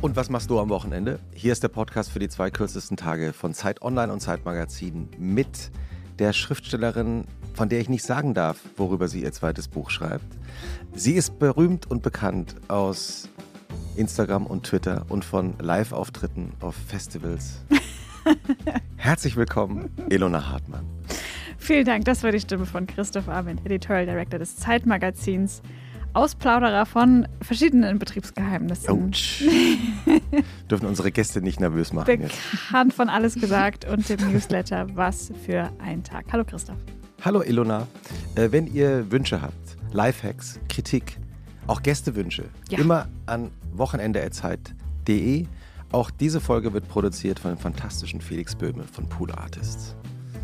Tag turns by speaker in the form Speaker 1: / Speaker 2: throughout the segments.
Speaker 1: Und was machst du am Wochenende? Hier ist der Podcast für die zwei kürzesten Tage von Zeit Online und Zeit Magazin mit der Schriftstellerin, von der ich nicht sagen darf, worüber sie ihr zweites Buch schreibt. Sie ist berühmt und bekannt aus Instagram und Twitter und von Live-Auftritten auf Festivals. Herzlich willkommen, Elona Hartmann.
Speaker 2: Vielen Dank, das war die Stimme von Christoph Arment, Editorial Director des Zeitmagazins. Ausplauderer von verschiedenen Betriebsgeheimnissen.
Speaker 1: Ouch. Dürfen unsere Gäste nicht nervös machen.
Speaker 2: Bekannt jetzt. von alles gesagt und dem Newsletter Was für ein Tag. Hallo Christoph.
Speaker 1: Hallo Ilona. Äh, wenn ihr Wünsche habt, Lifehacks, Kritik, auch Gästewünsche, ja. immer an wochenende.zeit.de. Auch diese Folge wird produziert von dem fantastischen Felix Böhme von Pool Artists.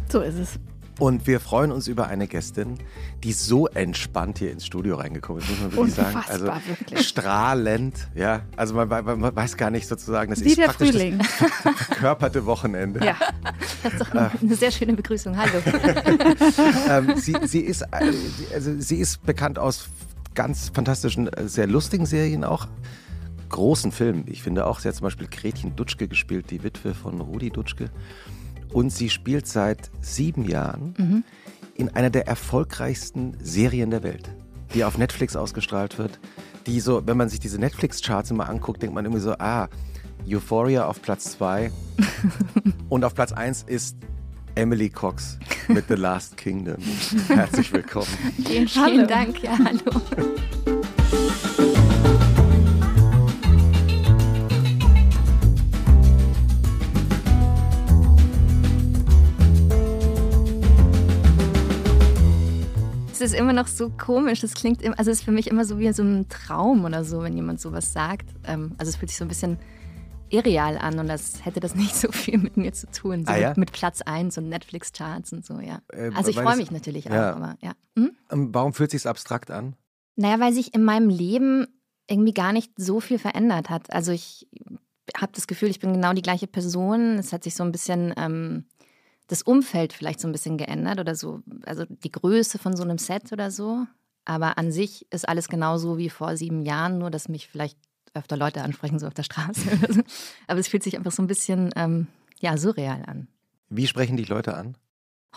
Speaker 2: So ist es.
Speaker 1: Und wir freuen uns über eine Gästin, die so entspannt hier ins Studio reingekommen ist, muss man wirklich sagen.
Speaker 2: Also wirklich.
Speaker 1: strahlend, ja. Also man, man, man, weiß gar nicht sozusagen, das
Speaker 2: Wie
Speaker 1: ist
Speaker 2: der
Speaker 1: praktisch
Speaker 2: Frühling.
Speaker 1: das verkörperte Wochenende.
Speaker 3: Ja, das ist doch eine, eine sehr schöne Begrüßung. Hallo.
Speaker 1: ähm, sie, sie, ist, äh, also sie ist bekannt aus ganz fantastischen, äh, sehr lustigen Serien auch. Großen Filmen. Ich finde auch, sie hat zum Beispiel Gretchen Dutschke gespielt, die Witwe von Rudi Dutschke. Und sie spielt seit sieben Jahren mhm. in einer der erfolgreichsten Serien der Welt, die auf Netflix ausgestrahlt wird. Die so, wenn man sich diese Netflix-Charts immer anguckt, denkt man irgendwie so, ah, Euphoria auf Platz zwei und auf Platz eins ist Emily Cox mit The Last Kingdom. Herzlich willkommen.
Speaker 3: Vielen, vielen Dank, ja, hallo. ist immer noch so komisch. Das klingt, immer, also es ist für mich immer so wie so ein Traum oder so, wenn jemand sowas sagt. Ähm, also es fühlt sich so ein bisschen irreal an und das hätte das nicht so viel mit mir zu tun. So
Speaker 1: ah, ja?
Speaker 3: mit, mit, Platz 1 und Netflix-Charts und so, ja. Äh, also ich freue mich natürlich ja. auch, aber ja.
Speaker 1: Hm? Warum fühlt es sich abstrakt an?
Speaker 3: Naja, weil sich in meinem Leben irgendwie gar nicht so viel verändert hat. Also ich habe das Gefühl, ich bin genau die gleiche Person. Es hat sich so ein bisschen ähm, das Umfeld vielleicht so ein bisschen geändert oder so, also die Größe von so einem Set oder so. Aber an sich ist alles genauso wie vor sieben Jahren, nur dass mich vielleicht öfter Leute ansprechen, so auf der Straße. Aber es fühlt sich einfach so ein bisschen ähm, ja, surreal an.
Speaker 1: Wie sprechen dich Leute an?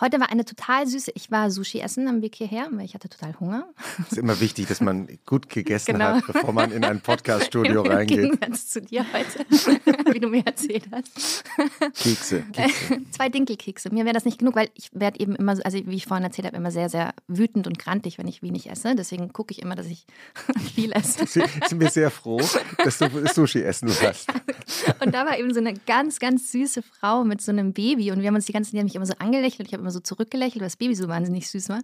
Speaker 3: Heute war eine total süße. Ich war Sushi essen am Weg hierher, weil ich hatte total Hunger.
Speaker 1: Es ist immer wichtig, dass man gut gegessen genau. hat, bevor man in ein Podcaststudio reingeht. Im
Speaker 3: Gegensatz zu dir heute, wie du mir erzählt hast.
Speaker 1: Kekse. Kekse.
Speaker 3: Zwei Dinkelkekse. Mir wäre das nicht genug, weil ich werde eben immer, also wie ich vorhin erzählt habe, immer sehr, sehr wütend und grantig, wenn ich wenig esse. Deswegen gucke ich immer, dass ich viel esse.
Speaker 1: Sie sind mir sehr froh, dass du Sushi essen hast.
Speaker 3: Und da war eben so eine ganz, ganz süße Frau mit so einem Baby und wir haben uns die ganze Zeit mich immer so angelächelt. Ich habe immer so zurückgelächelt, weil das Baby so wahnsinnig süß war.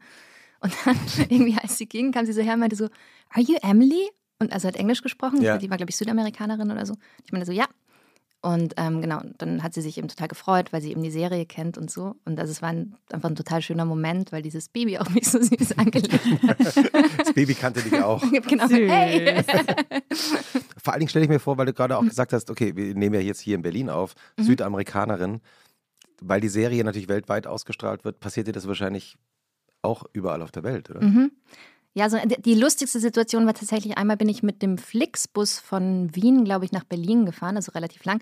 Speaker 3: Und dann irgendwie, als sie ging, kam sie so her und meinte so, Are you Emily? Und also hat Englisch gesprochen. Ja. Die war, glaube ich, Südamerikanerin oder so. Ich meinte so, ja. Und ähm, genau, dann hat sie sich eben total gefreut, weil sie eben die Serie kennt und so. Und also es war ein, einfach ein total schöner Moment, weil dieses Baby auch mich so süß angelegt hat.
Speaker 1: Das Baby kannte dich auch.
Speaker 3: genau. Hey.
Speaker 1: Vor allen Dingen stelle ich mir vor, weil du gerade auch gesagt hast, okay, wir nehmen ja jetzt hier in Berlin auf, mhm. Südamerikanerin weil die Serie natürlich weltweit ausgestrahlt wird, passiert dir das wahrscheinlich auch überall auf der Welt, oder?
Speaker 3: Mhm. Ja, so die lustigste Situation war tatsächlich, einmal bin ich mit dem Flixbus von Wien, glaube ich, nach Berlin gefahren, also relativ lang.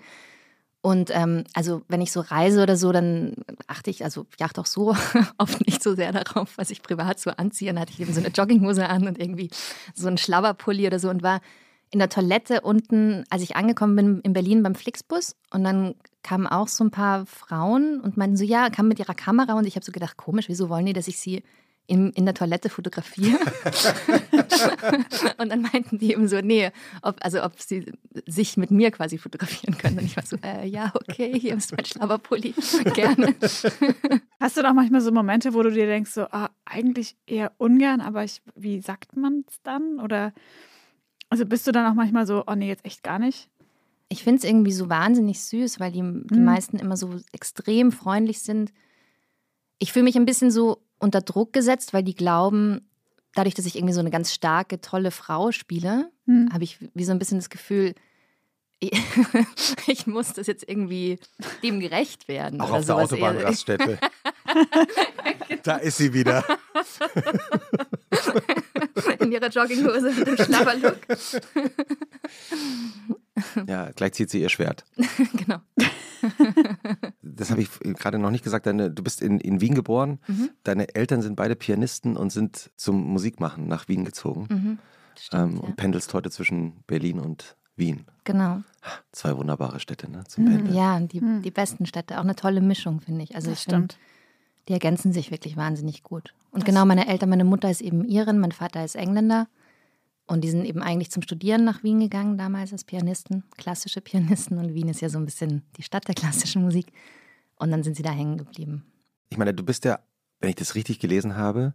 Speaker 3: Und ähm, also wenn ich so reise oder so, dann achte ich, also ich achte auch so oft nicht so sehr darauf, was ich privat so anziehe. Dann hatte ich eben so eine Jogginghose an und irgendwie so einen Schlabberpulli oder so und war in der Toilette unten, als ich angekommen bin in Berlin beim Flixbus. Und dann kamen auch so ein paar Frauen und meinten so, ja, kamen mit ihrer Kamera. Und ich habe so gedacht, komisch, wieso wollen die, dass ich sie in, in der Toilette fotografiere? und dann meinten die eben so, nee, ob, also ob sie sich mit mir quasi fotografieren können. Und ich war so, äh, ja, okay, hier ist mein Schlabberpulli, gerne.
Speaker 2: Hast du doch manchmal so Momente, wo du dir denkst, so, ah, eigentlich eher ungern, aber ich, wie sagt man es dann? Oder also bist du dann auch manchmal so, oh nee, jetzt echt gar nicht?
Speaker 3: Ich finde es irgendwie so wahnsinnig süß, weil die, die mhm. meisten immer so extrem freundlich sind. Ich fühle mich ein bisschen so unter Druck gesetzt, weil die glauben, dadurch, dass ich irgendwie so eine ganz starke, tolle Frau spiele, mhm. habe ich wie so ein bisschen das Gefühl, ich muss das jetzt irgendwie dem gerecht werden.
Speaker 1: Auch auf der Autobahnraststätte. da ist sie wieder.
Speaker 3: In ihrer Jogginghose mit dem Schlabberlook.
Speaker 1: Ja, gleich zieht sie ihr Schwert.
Speaker 3: genau.
Speaker 1: Das habe ich gerade noch nicht gesagt. Deine, du bist in, in Wien geboren.
Speaker 3: Mhm.
Speaker 1: Deine Eltern sind beide Pianisten und sind zum Musikmachen nach Wien gezogen.
Speaker 3: Mhm. Stimmt,
Speaker 1: ähm,
Speaker 3: ja.
Speaker 1: Und pendelst heute zwischen Berlin und Wien.
Speaker 3: Genau.
Speaker 1: Zwei wunderbare Städte, ne? Zum Pendeln.
Speaker 3: Ja, die, die besten Städte. Auch eine tolle Mischung, finde ich. Also
Speaker 2: Das
Speaker 3: ich
Speaker 2: stimmt.
Speaker 3: die ergänzen sich wirklich wahnsinnig gut. Und genau meine Eltern, meine Mutter ist eben Irin, mein Vater ist Engländer. Und die sind eben eigentlich zum Studieren nach Wien gegangen, damals als Pianisten, klassische Pianisten. Und Wien ist ja so ein bisschen die Stadt der klassischen Musik. Und dann sind sie da hängen geblieben.
Speaker 1: Ich meine, du bist ja, wenn ich das richtig gelesen habe,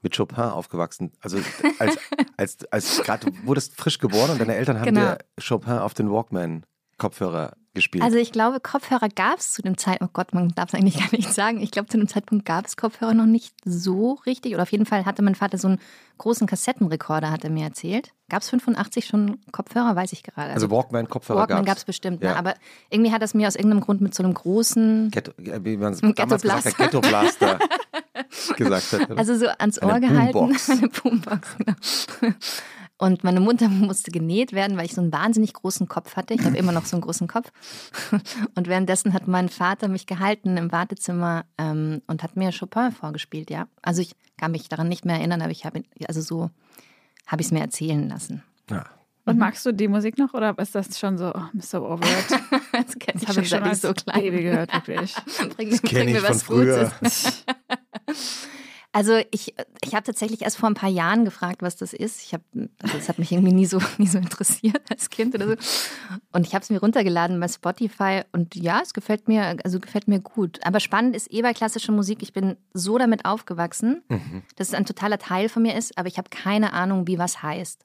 Speaker 1: mit Chopin aufgewachsen. Also als, als, als gerade du wurdest frisch geboren und deine Eltern haben
Speaker 3: Genau.
Speaker 1: dir Chopin auf den Walkman-Kopfhörer gespielt.
Speaker 3: Also ich glaube, Kopfhörer gab es zu dem Zeitpunkt, oh Gott, man darf es eigentlich gar nicht sagen. Ich glaube, zu dem Zeitpunkt gab es Kopfhörer noch nicht so richtig. Oder auf jeden Fall hatte mein Vater so einen großen Kassettenrekorder, hat er mir erzählt. Gab es 85 schon Kopfhörer, weiß ich gerade.
Speaker 1: also Walkman-Kopfhörer
Speaker 3: Walkman
Speaker 1: gab's.
Speaker 3: gab es bestimmt,
Speaker 1: Ja.
Speaker 3: ne? aber irgendwie hat es mir aus irgendeinem Grund mit so einem großen,
Speaker 1: Ghetto, wie man es damals gesagt hat,
Speaker 3: Ghetto
Speaker 1: Ghetto-Blaster gesagt hat. oder?
Speaker 3: also so ans
Speaker 1: Eine
Speaker 3: Ohr gehalten.
Speaker 1: Boombox.
Speaker 3: Eine Boombox, genau. Und meine Mutter musste genäht werden, weil ich so einen wahnsinnig großen Kopf hatte. Ich habe immer noch so einen großen Kopf. Und währenddessen hat mein Vater mich gehalten im Wartezimmer ähm, und hat mir Chopin vorgespielt, ja. Also ich kann mich daran nicht mehr erinnern, aber ich habe, also so habe ich es mir erzählen lassen.
Speaker 1: ja.
Speaker 2: Und magst du die Musik noch oder ist das schon so, oh, I'm so over it?
Speaker 3: Das kenne
Speaker 2: Das
Speaker 3: ich
Speaker 2: habe
Speaker 3: schon,
Speaker 2: ich schon
Speaker 3: seit ich
Speaker 2: als
Speaker 3: so klein
Speaker 2: Baby gehört, wirklich.
Speaker 3: Bring,
Speaker 1: Das kenne
Speaker 3: bring
Speaker 1: ich
Speaker 3: mir
Speaker 1: von
Speaker 3: was
Speaker 1: früher.
Speaker 3: Gutes. Also ich, ich habe tatsächlich erst vor ein paar Jahren gefragt, was das ist. Ich habe, also das hat mich irgendwie nie so, nie so interessiert als Kind oder so. Und ich habe es mir runtergeladen bei Spotify und ja, es gefällt mir, also gefällt mir gut. Aber spannend ist eh bei klassischer Musik, ich bin so damit aufgewachsen, dass es ein totaler Teil von mir ist, aber ich habe keine Ahnung, wie was heißt.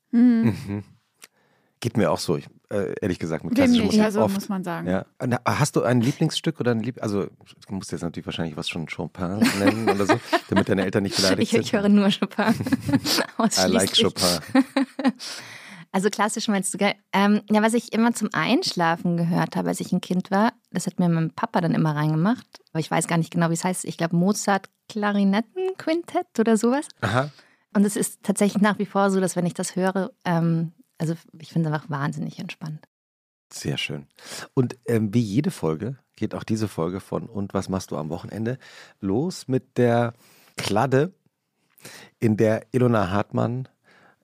Speaker 1: Geht mir auch so, ich, äh, ehrlich gesagt, mit
Speaker 2: nicht,
Speaker 1: Musik
Speaker 2: also
Speaker 1: oft.
Speaker 2: muss man sagen.
Speaker 1: Ja. Hast du ein Lieblingsstück oder ein Lieb also du musst jetzt natürlich wahrscheinlich was schon Chopin nennen oder so, damit deine Eltern nicht beleidigt
Speaker 3: Ich,
Speaker 1: sind.
Speaker 3: ich höre nur Chopin.
Speaker 1: I like. Chopin.
Speaker 3: Also klassisch meinst du, gell? Ähm, ja, was ich immer zum Einschlafen gehört habe, als ich ein Kind war, das hat mir mein Papa dann immer reingemacht. Aber ich weiß gar nicht genau, wie es heißt. Ich glaube Mozart Klarinettenquintett oder sowas.
Speaker 1: Aha.
Speaker 3: Und es ist tatsächlich nach wie vor so, dass wenn ich das höre, ähm, also ich finde es einfach wahnsinnig entspannt.
Speaker 1: Sehr schön. Und ähm, wie jede Folge geht auch diese Folge von Und was machst du am Wochenende los mit der Kladde, in der Ilona Hartmann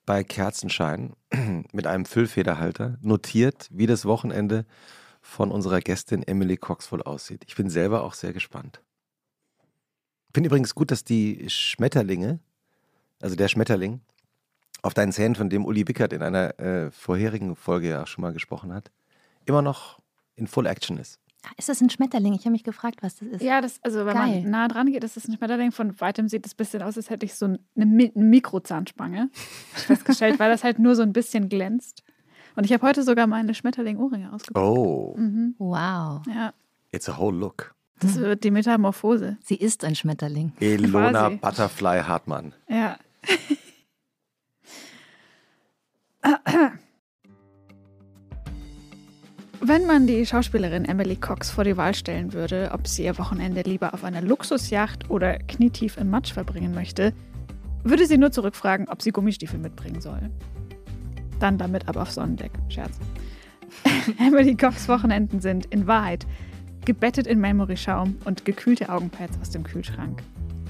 Speaker 1: bei Kerzenschein mit einem Füllfederhalter notiert, wie das Wochenende von unserer Gästin Emily Cox wohl aussieht. Ich bin selber auch sehr gespannt. Finde übrigens gut, dass die Schmetterlinge, also der Schmetterling, auf deinen Zähnen, von dem Uli Wickert in einer äh, vorherigen Folge ja schon mal gesprochen hat, immer noch in Full Action ist.
Speaker 3: Ah, Ist das ein Schmetterling? Ich habe mich gefragt, was das ist.
Speaker 2: Ja, das, also wenn
Speaker 3: Geil.
Speaker 2: man nah dran geht, ist das ein Schmetterling. Von weitem sieht es ein bisschen aus, als hätte ich so eine, Mi- eine Mikrozahnspange festgestellt, weil das halt nur so ein bisschen glänzt. Und ich habe heute sogar meine Schmetterling-Ohrringe ausgepackt.
Speaker 1: Oh,
Speaker 2: Mhm.
Speaker 3: Wow,
Speaker 2: Ja,
Speaker 1: it's a whole look.
Speaker 2: das wird die Metamorphose.
Speaker 3: sie ist ein Schmetterling.
Speaker 1: Elona
Speaker 2: Quasi.
Speaker 1: Butterfly Hartmann.
Speaker 2: Ja. Wenn man die Schauspielerin Emily Cox vor die Wahl stellen würde, ob sie ihr Wochenende lieber auf einer Luxusjacht oder knietief im Matsch verbringen möchte, würde sie nur zurückfragen, ob sie Gummistiefel mitbringen soll. Dann damit aber auf Sonnendeck. Scherz. Emily Cox Wochenenden sind in Wahrheit gebettet in Memory-Schaum und gekühlte Augenpads aus dem Kühlschrank.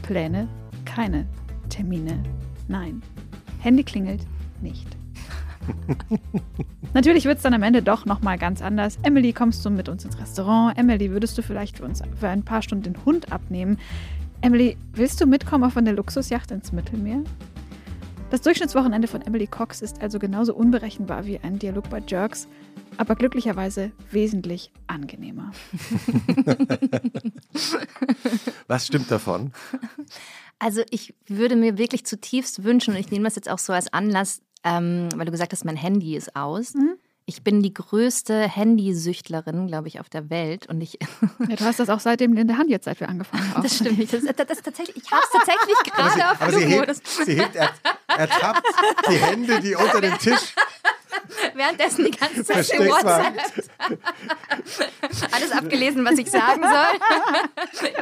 Speaker 2: Pläne? Keine. Termine? Nein. Handy klingelt? Nicht. Natürlich wird es dann am Ende doch nochmal ganz anders. Emily, kommst du mit uns ins Restaurant? Emily, würdest du vielleicht für uns für ein paar Stunden den Hund abnehmen? Emily, willst du mitkommen auf eine Luxusjacht ins Mittelmeer? Das Durchschnittswochenende von Emily Cox ist also genauso unberechenbar wie ein Dialog bei Jerks, aber glücklicherweise wesentlich angenehmer.
Speaker 1: Was stimmt davon?
Speaker 3: Also ich würde mir wirklich zutiefst wünschen, und ich nehme das jetzt auch so als Anlass, ähm, weil du gesagt hast, mein Handy ist aus.
Speaker 2: Mhm.
Speaker 3: Ich bin die größte Handysüchtlerin, glaube ich, auf der Welt. Und ich,
Speaker 2: Ja, du hast das auch seitdem in der Hand jetzt, seit wir angefangen haben.
Speaker 3: das stimmt nicht. Das, das, das tatsächlich, ich habe es tatsächlich gerade auf
Speaker 1: sie
Speaker 3: Flugmodus.
Speaker 1: hebt, sie hebt er, ertappt die Hände, die unter dem Tisch
Speaker 3: Währenddessen die ganze Zeit im. WhatsApp. Alles abgelesen, was ich sagen soll.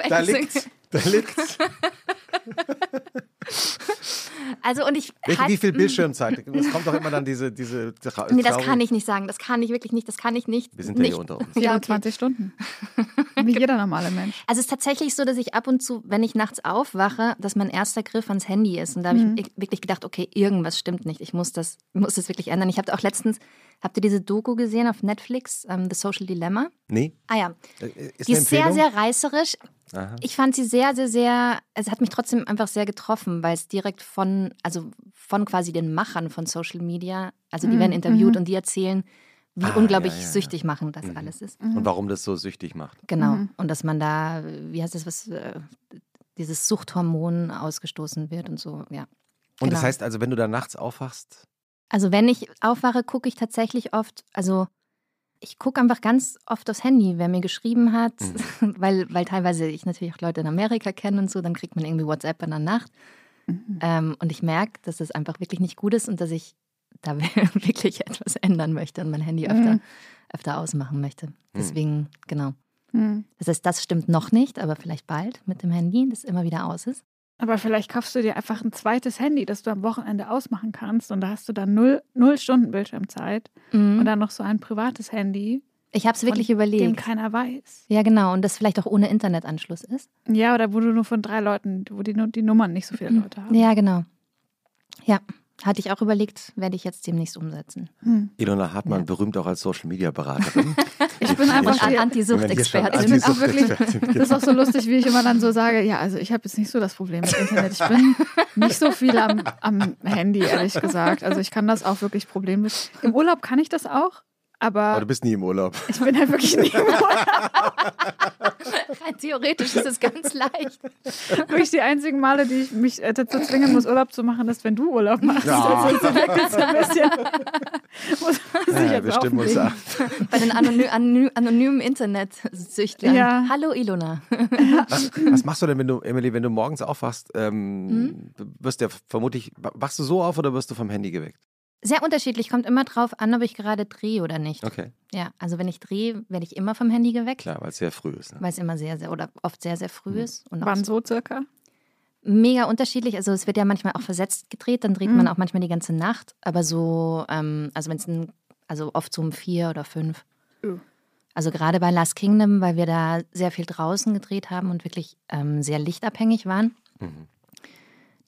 Speaker 1: Da liegt's, da liegt's.
Speaker 3: Also und ich
Speaker 1: Wie,
Speaker 3: halt-
Speaker 1: wie viel Bildschirmzeit? Es kommt doch immer dann diese. diese tra-
Speaker 3: Nee, das kann ich nicht sagen. Das kann ich wirklich nicht. Das kann ich nicht.
Speaker 1: Wir sind ja
Speaker 3: nicht.
Speaker 1: hier unter uns.
Speaker 3: Ja, okay.
Speaker 2: 24 Stunden. Wie jeder normale Mensch.
Speaker 3: Also es ist tatsächlich so, dass ich ab und zu, wenn ich nachts aufwache, dass mein erster Griff ans Handy ist. Und da habe
Speaker 2: Mhm.
Speaker 3: ich wirklich gedacht, okay, irgendwas stimmt nicht. Ich muss das, muss das wirklich ändern. Ich habe auch letztens, habt ihr diese Doku gesehen auf Netflix, ähm, The Social Dilemma?
Speaker 1: Nee?
Speaker 3: Ah ja,
Speaker 1: Äh, Ist
Speaker 3: die ist sehr, sehr reißerisch.
Speaker 1: Aha.
Speaker 3: Ich fand sie sehr, sehr, sehr, es hat mich trotzdem einfach sehr getroffen, weil es direkt von, also von quasi den Machern von Social Media, also die
Speaker 2: Mhm,
Speaker 3: werden interviewt
Speaker 2: mhm.
Speaker 3: und die erzählen, wie
Speaker 1: Ah,
Speaker 3: unglaublich
Speaker 1: ja, ja, ja.
Speaker 3: süchtig machen das
Speaker 1: Mhm.
Speaker 3: alles ist.
Speaker 1: Und warum das so süchtig macht.
Speaker 3: Genau.
Speaker 2: Mhm.
Speaker 3: Und dass man da, wie heißt das, was, äh, dieses Suchthormon ausgestoßen wird und so, ja.
Speaker 1: Und das
Speaker 3: Genau.
Speaker 1: heißt also, wenn du da nachts aufwachst,
Speaker 3: Also wenn ich aufwache, gucke ich tatsächlich oft, also ich gucke einfach ganz oft aufs Handy, wer mir geschrieben hat,
Speaker 1: Mhm.
Speaker 3: weil, weil teilweise ich natürlich auch Leute in Amerika kenne und so, dann kriegt man irgendwie WhatsApp in der Nacht.
Speaker 2: Mhm.
Speaker 3: Ähm, und ich merke, dass das einfach wirklich nicht gut ist und dass ich da wirklich etwas ändern möchte und mein Handy öfter,
Speaker 2: Mhm.
Speaker 3: öfter ausmachen möchte. Deswegen, genau.
Speaker 2: Hm.
Speaker 3: Das heißt, das stimmt noch nicht, aber vielleicht bald mit dem Handy, das immer wieder aus ist.
Speaker 2: Aber vielleicht kaufst du dir einfach ein zweites Handy, das du am Wochenende ausmachen kannst. Und da hast du dann null, null Stunden Bildschirmzeit. Und dann noch so ein privates Handy,
Speaker 3: Ich habe es wirklich
Speaker 2: von dem
Speaker 3: überlegt.
Speaker 2: keiner weiß.
Speaker 3: Ja, genau. Und das vielleicht auch ohne Internetanschluss ist.
Speaker 2: Ja, oder wo du nur von drei Leuten, wo die, die Nummern nicht so viele Leute haben.
Speaker 3: Ja, genau. Ja, hatte ich auch überlegt, werde ich jetzt demnächst umsetzen.
Speaker 2: Hm.
Speaker 1: Ilona Hartmann,
Speaker 3: Ja.
Speaker 1: berühmt auch als Social Media Beraterin.
Speaker 2: Ich bin einfach die,
Speaker 3: Anti-Sucht-Expertin.
Speaker 2: Also ich bin auch wirklich-
Speaker 1: Anti-Sucht-Expertin,
Speaker 2: Das ist auch so lustig, wie ich immer dann so sage, ja, also ich habe jetzt nicht so das Problem mit Internet. Ich bin nicht so viel am, am Handy, ehrlich gesagt. Also ich kann das auch wirklich problemlos. Im Urlaub kann ich das auch,
Speaker 1: Aber
Speaker 2: aber
Speaker 1: du bist nie im Urlaub.
Speaker 2: ich bin halt wirklich nicht im Urlaub.
Speaker 3: Rein theoretisch ist es ganz leicht.
Speaker 2: Wirklich die einzigen Male, die ich mich äh, dazu zwingen muss, Urlaub zu machen, ist, wenn du Urlaub machst.
Speaker 1: Ja.
Speaker 2: Also das ein bisschen. muss man sich
Speaker 1: Ja,
Speaker 2: jetzt
Speaker 1: wir stimmen uns ab.
Speaker 3: Bei den anony anony anonymen Internetsüchtlern.
Speaker 2: Ja.
Speaker 3: Hallo Ilona.
Speaker 1: Was, was machst du denn, wenn du, Emily, wenn du morgens aufwachst? Ähm, wirst du ja vermutlich, wachst du so auf oder wirst du vom Handy geweckt?
Speaker 3: Sehr unterschiedlich, kommt immer drauf an, ob ich gerade drehe oder nicht.
Speaker 1: Okay,
Speaker 3: Ja, also wenn ich drehe, werde ich immer vom Handy geweckt,
Speaker 1: klar, weil es sehr früh ist. Ne?
Speaker 3: weil es immer sehr, sehr oder oft sehr, sehr früh ist. Und
Speaker 2: Wann so circa?
Speaker 3: mega unterschiedlich. Also es wird ja manchmal auch versetzt gedreht, dann dreht
Speaker 2: Mhm.
Speaker 3: man auch manchmal die ganze Nacht. Aber so, ähm, also wenn es also oft so um vier oder fünf.
Speaker 2: Oh.
Speaker 3: Also gerade bei Last Kingdom, weil wir da sehr viel draußen gedreht haben und wirklich ähm, sehr lichtabhängig waren.
Speaker 1: Mhm.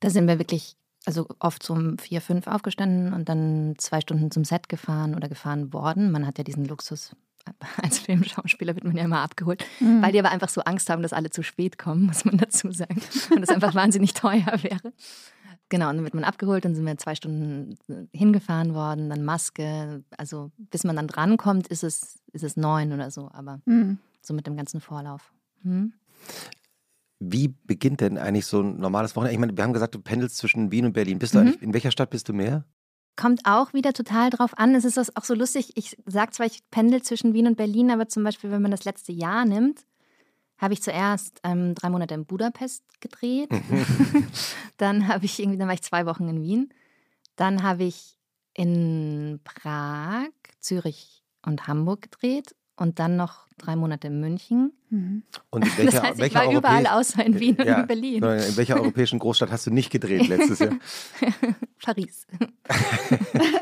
Speaker 3: Da sind wir wirklich, also oft so um vier, fünf aufgestanden und dann zwei Stunden zum Set gefahren oder gefahren worden. Man hat ja diesen Luxus. Als Filmschauspieler wird man ja immer abgeholt,
Speaker 2: Mhm.
Speaker 3: weil die aber einfach so Angst haben, dass alle zu spät kommen, muss man dazu sagen. Und das einfach wahnsinnig teuer wäre. Genau, und dann wird man abgeholt, dann sind wir zwei Stunden hingefahren worden, dann Maske. Also bis man dann drankommt, ist es, ist es neun oder so, aber
Speaker 2: Hm.
Speaker 3: so mit dem ganzen Vorlauf. Hm?
Speaker 1: Wie beginnt denn eigentlich so ein normales Wochenende? Ich meine, wir haben gesagt, du pendelst zwischen Wien und Berlin. Bist du
Speaker 3: Mhm.
Speaker 1: eigentlich, in welcher Stadt bist du mehr?
Speaker 3: Kommt auch wieder total drauf an. Es ist auch so lustig. Ich sage zwar, ich pendel zwischen Wien und Berlin, aber zum Beispiel, wenn man das letzte Jahr nimmt, habe ich zuerst ähm, drei Monate in Budapest gedreht. dann habe ich irgendwie, dann war ich zwei Wochen in Wien. Dann habe ich in Prag, Zürich und Hamburg gedreht und dann noch drei Monate in München.
Speaker 2: Mhm.
Speaker 1: Und in welcher,
Speaker 3: das heißt, ich war überall außer in Wien und
Speaker 1: Ja,
Speaker 3: in Berlin.
Speaker 1: In welcher europäischen Großstadt hast du nicht gedreht letztes Jahr?
Speaker 3: Paris.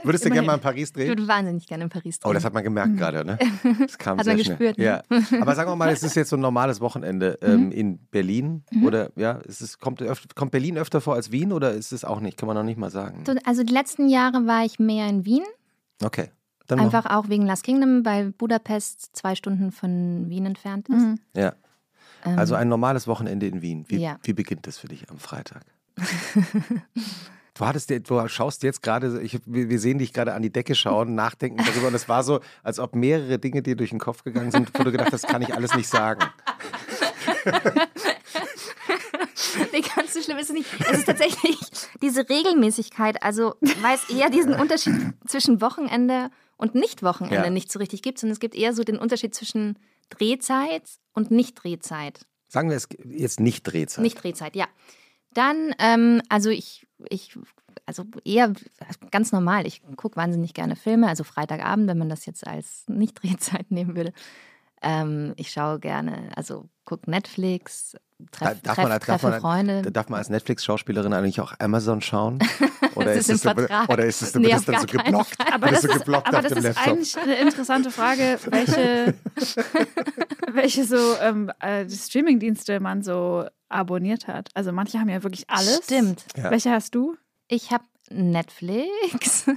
Speaker 1: Würdest du gerne mal in Paris
Speaker 3: Ich
Speaker 1: drehen?
Speaker 3: würde wahnsinnig gerne in Paris drehen.
Speaker 1: Oh, das hat man gemerkt gerade, ne? Das kam
Speaker 3: Hat
Speaker 1: sehr
Speaker 3: man
Speaker 1: schnell.
Speaker 3: gespürt, ne?
Speaker 1: Ja. Aber sagen wir mal, es ist jetzt so ein normales Wochenende ähm, in Berlin. Oder ja, ist es, kommt, kommt Berlin öfter vor als Wien oder ist es auch nicht? Kann man noch nicht mal sagen.
Speaker 3: So, Also die letzten Jahre war ich mehr in Wien.
Speaker 1: Okay. Dann
Speaker 3: Einfach auch wegen Last Kingdom, weil Budapest zwei Stunden von Wien entfernt ist.
Speaker 2: Mhm.
Speaker 1: Ja.
Speaker 3: Ähm,
Speaker 1: Also ein normales Wochenende in Wien. Wie,
Speaker 3: Ja.
Speaker 1: wie beginnt das für dich am Freitag? Du hattest, dir- du schaust jetzt gerade, ich, wir wir sehen dich gerade an die Decke schauen, nachdenken darüber und es war so, als ob mehrere Dinge dir durch den Kopf gegangen sind, wo du gedacht hast, das kann ich alles nicht sagen.
Speaker 3: nee, ganz so schlimm ist es nicht. Es ist tatsächlich diese Regelmäßigkeit, also weil es eher diesen Unterschied zwischen Wochenende und Nicht-Wochenende
Speaker 1: Ja.
Speaker 3: nicht so richtig gibt, sondern es gibt eher so den Unterschied zwischen Drehzeit und Nicht-Drehzeit.
Speaker 1: Sagen wir es jetzt nicht Drehzeit.
Speaker 3: Nicht Drehzeit, ja. Dann, ähm, also ich, ich, also eher ganz normal. Ich gucke wahnsinnig gerne Filme, also Freitagabend, wenn man das jetzt als Nicht-Drehzeit nehmen würde. Ähm, ich schaue gerne, also gucke Netflix, treff,
Speaker 1: darf
Speaker 3: treff,
Speaker 1: man, darf
Speaker 3: treffe
Speaker 1: man,
Speaker 3: Freunde.
Speaker 1: da darf man als Netflix-Schauspielerin eigentlich auch Amazon schauen? Oder
Speaker 3: Das
Speaker 1: ist,
Speaker 3: ist
Speaker 1: es so,
Speaker 3: Vertrag.
Speaker 1: oder ist es, du
Speaker 3: Nee,
Speaker 1: bist dann so geblockt?
Speaker 2: Aber das, ist,
Speaker 1: geblockt
Speaker 2: aber
Speaker 1: auf
Speaker 2: das ist eigentlich eine interessante Frage, welche, welche so ähm, äh, die Streamingdienste man so abonniert hat. Also manche haben ja wirklich alles.
Speaker 3: Stimmt.
Speaker 1: Ja.
Speaker 2: Welche hast du?
Speaker 3: Ich habe Netflix.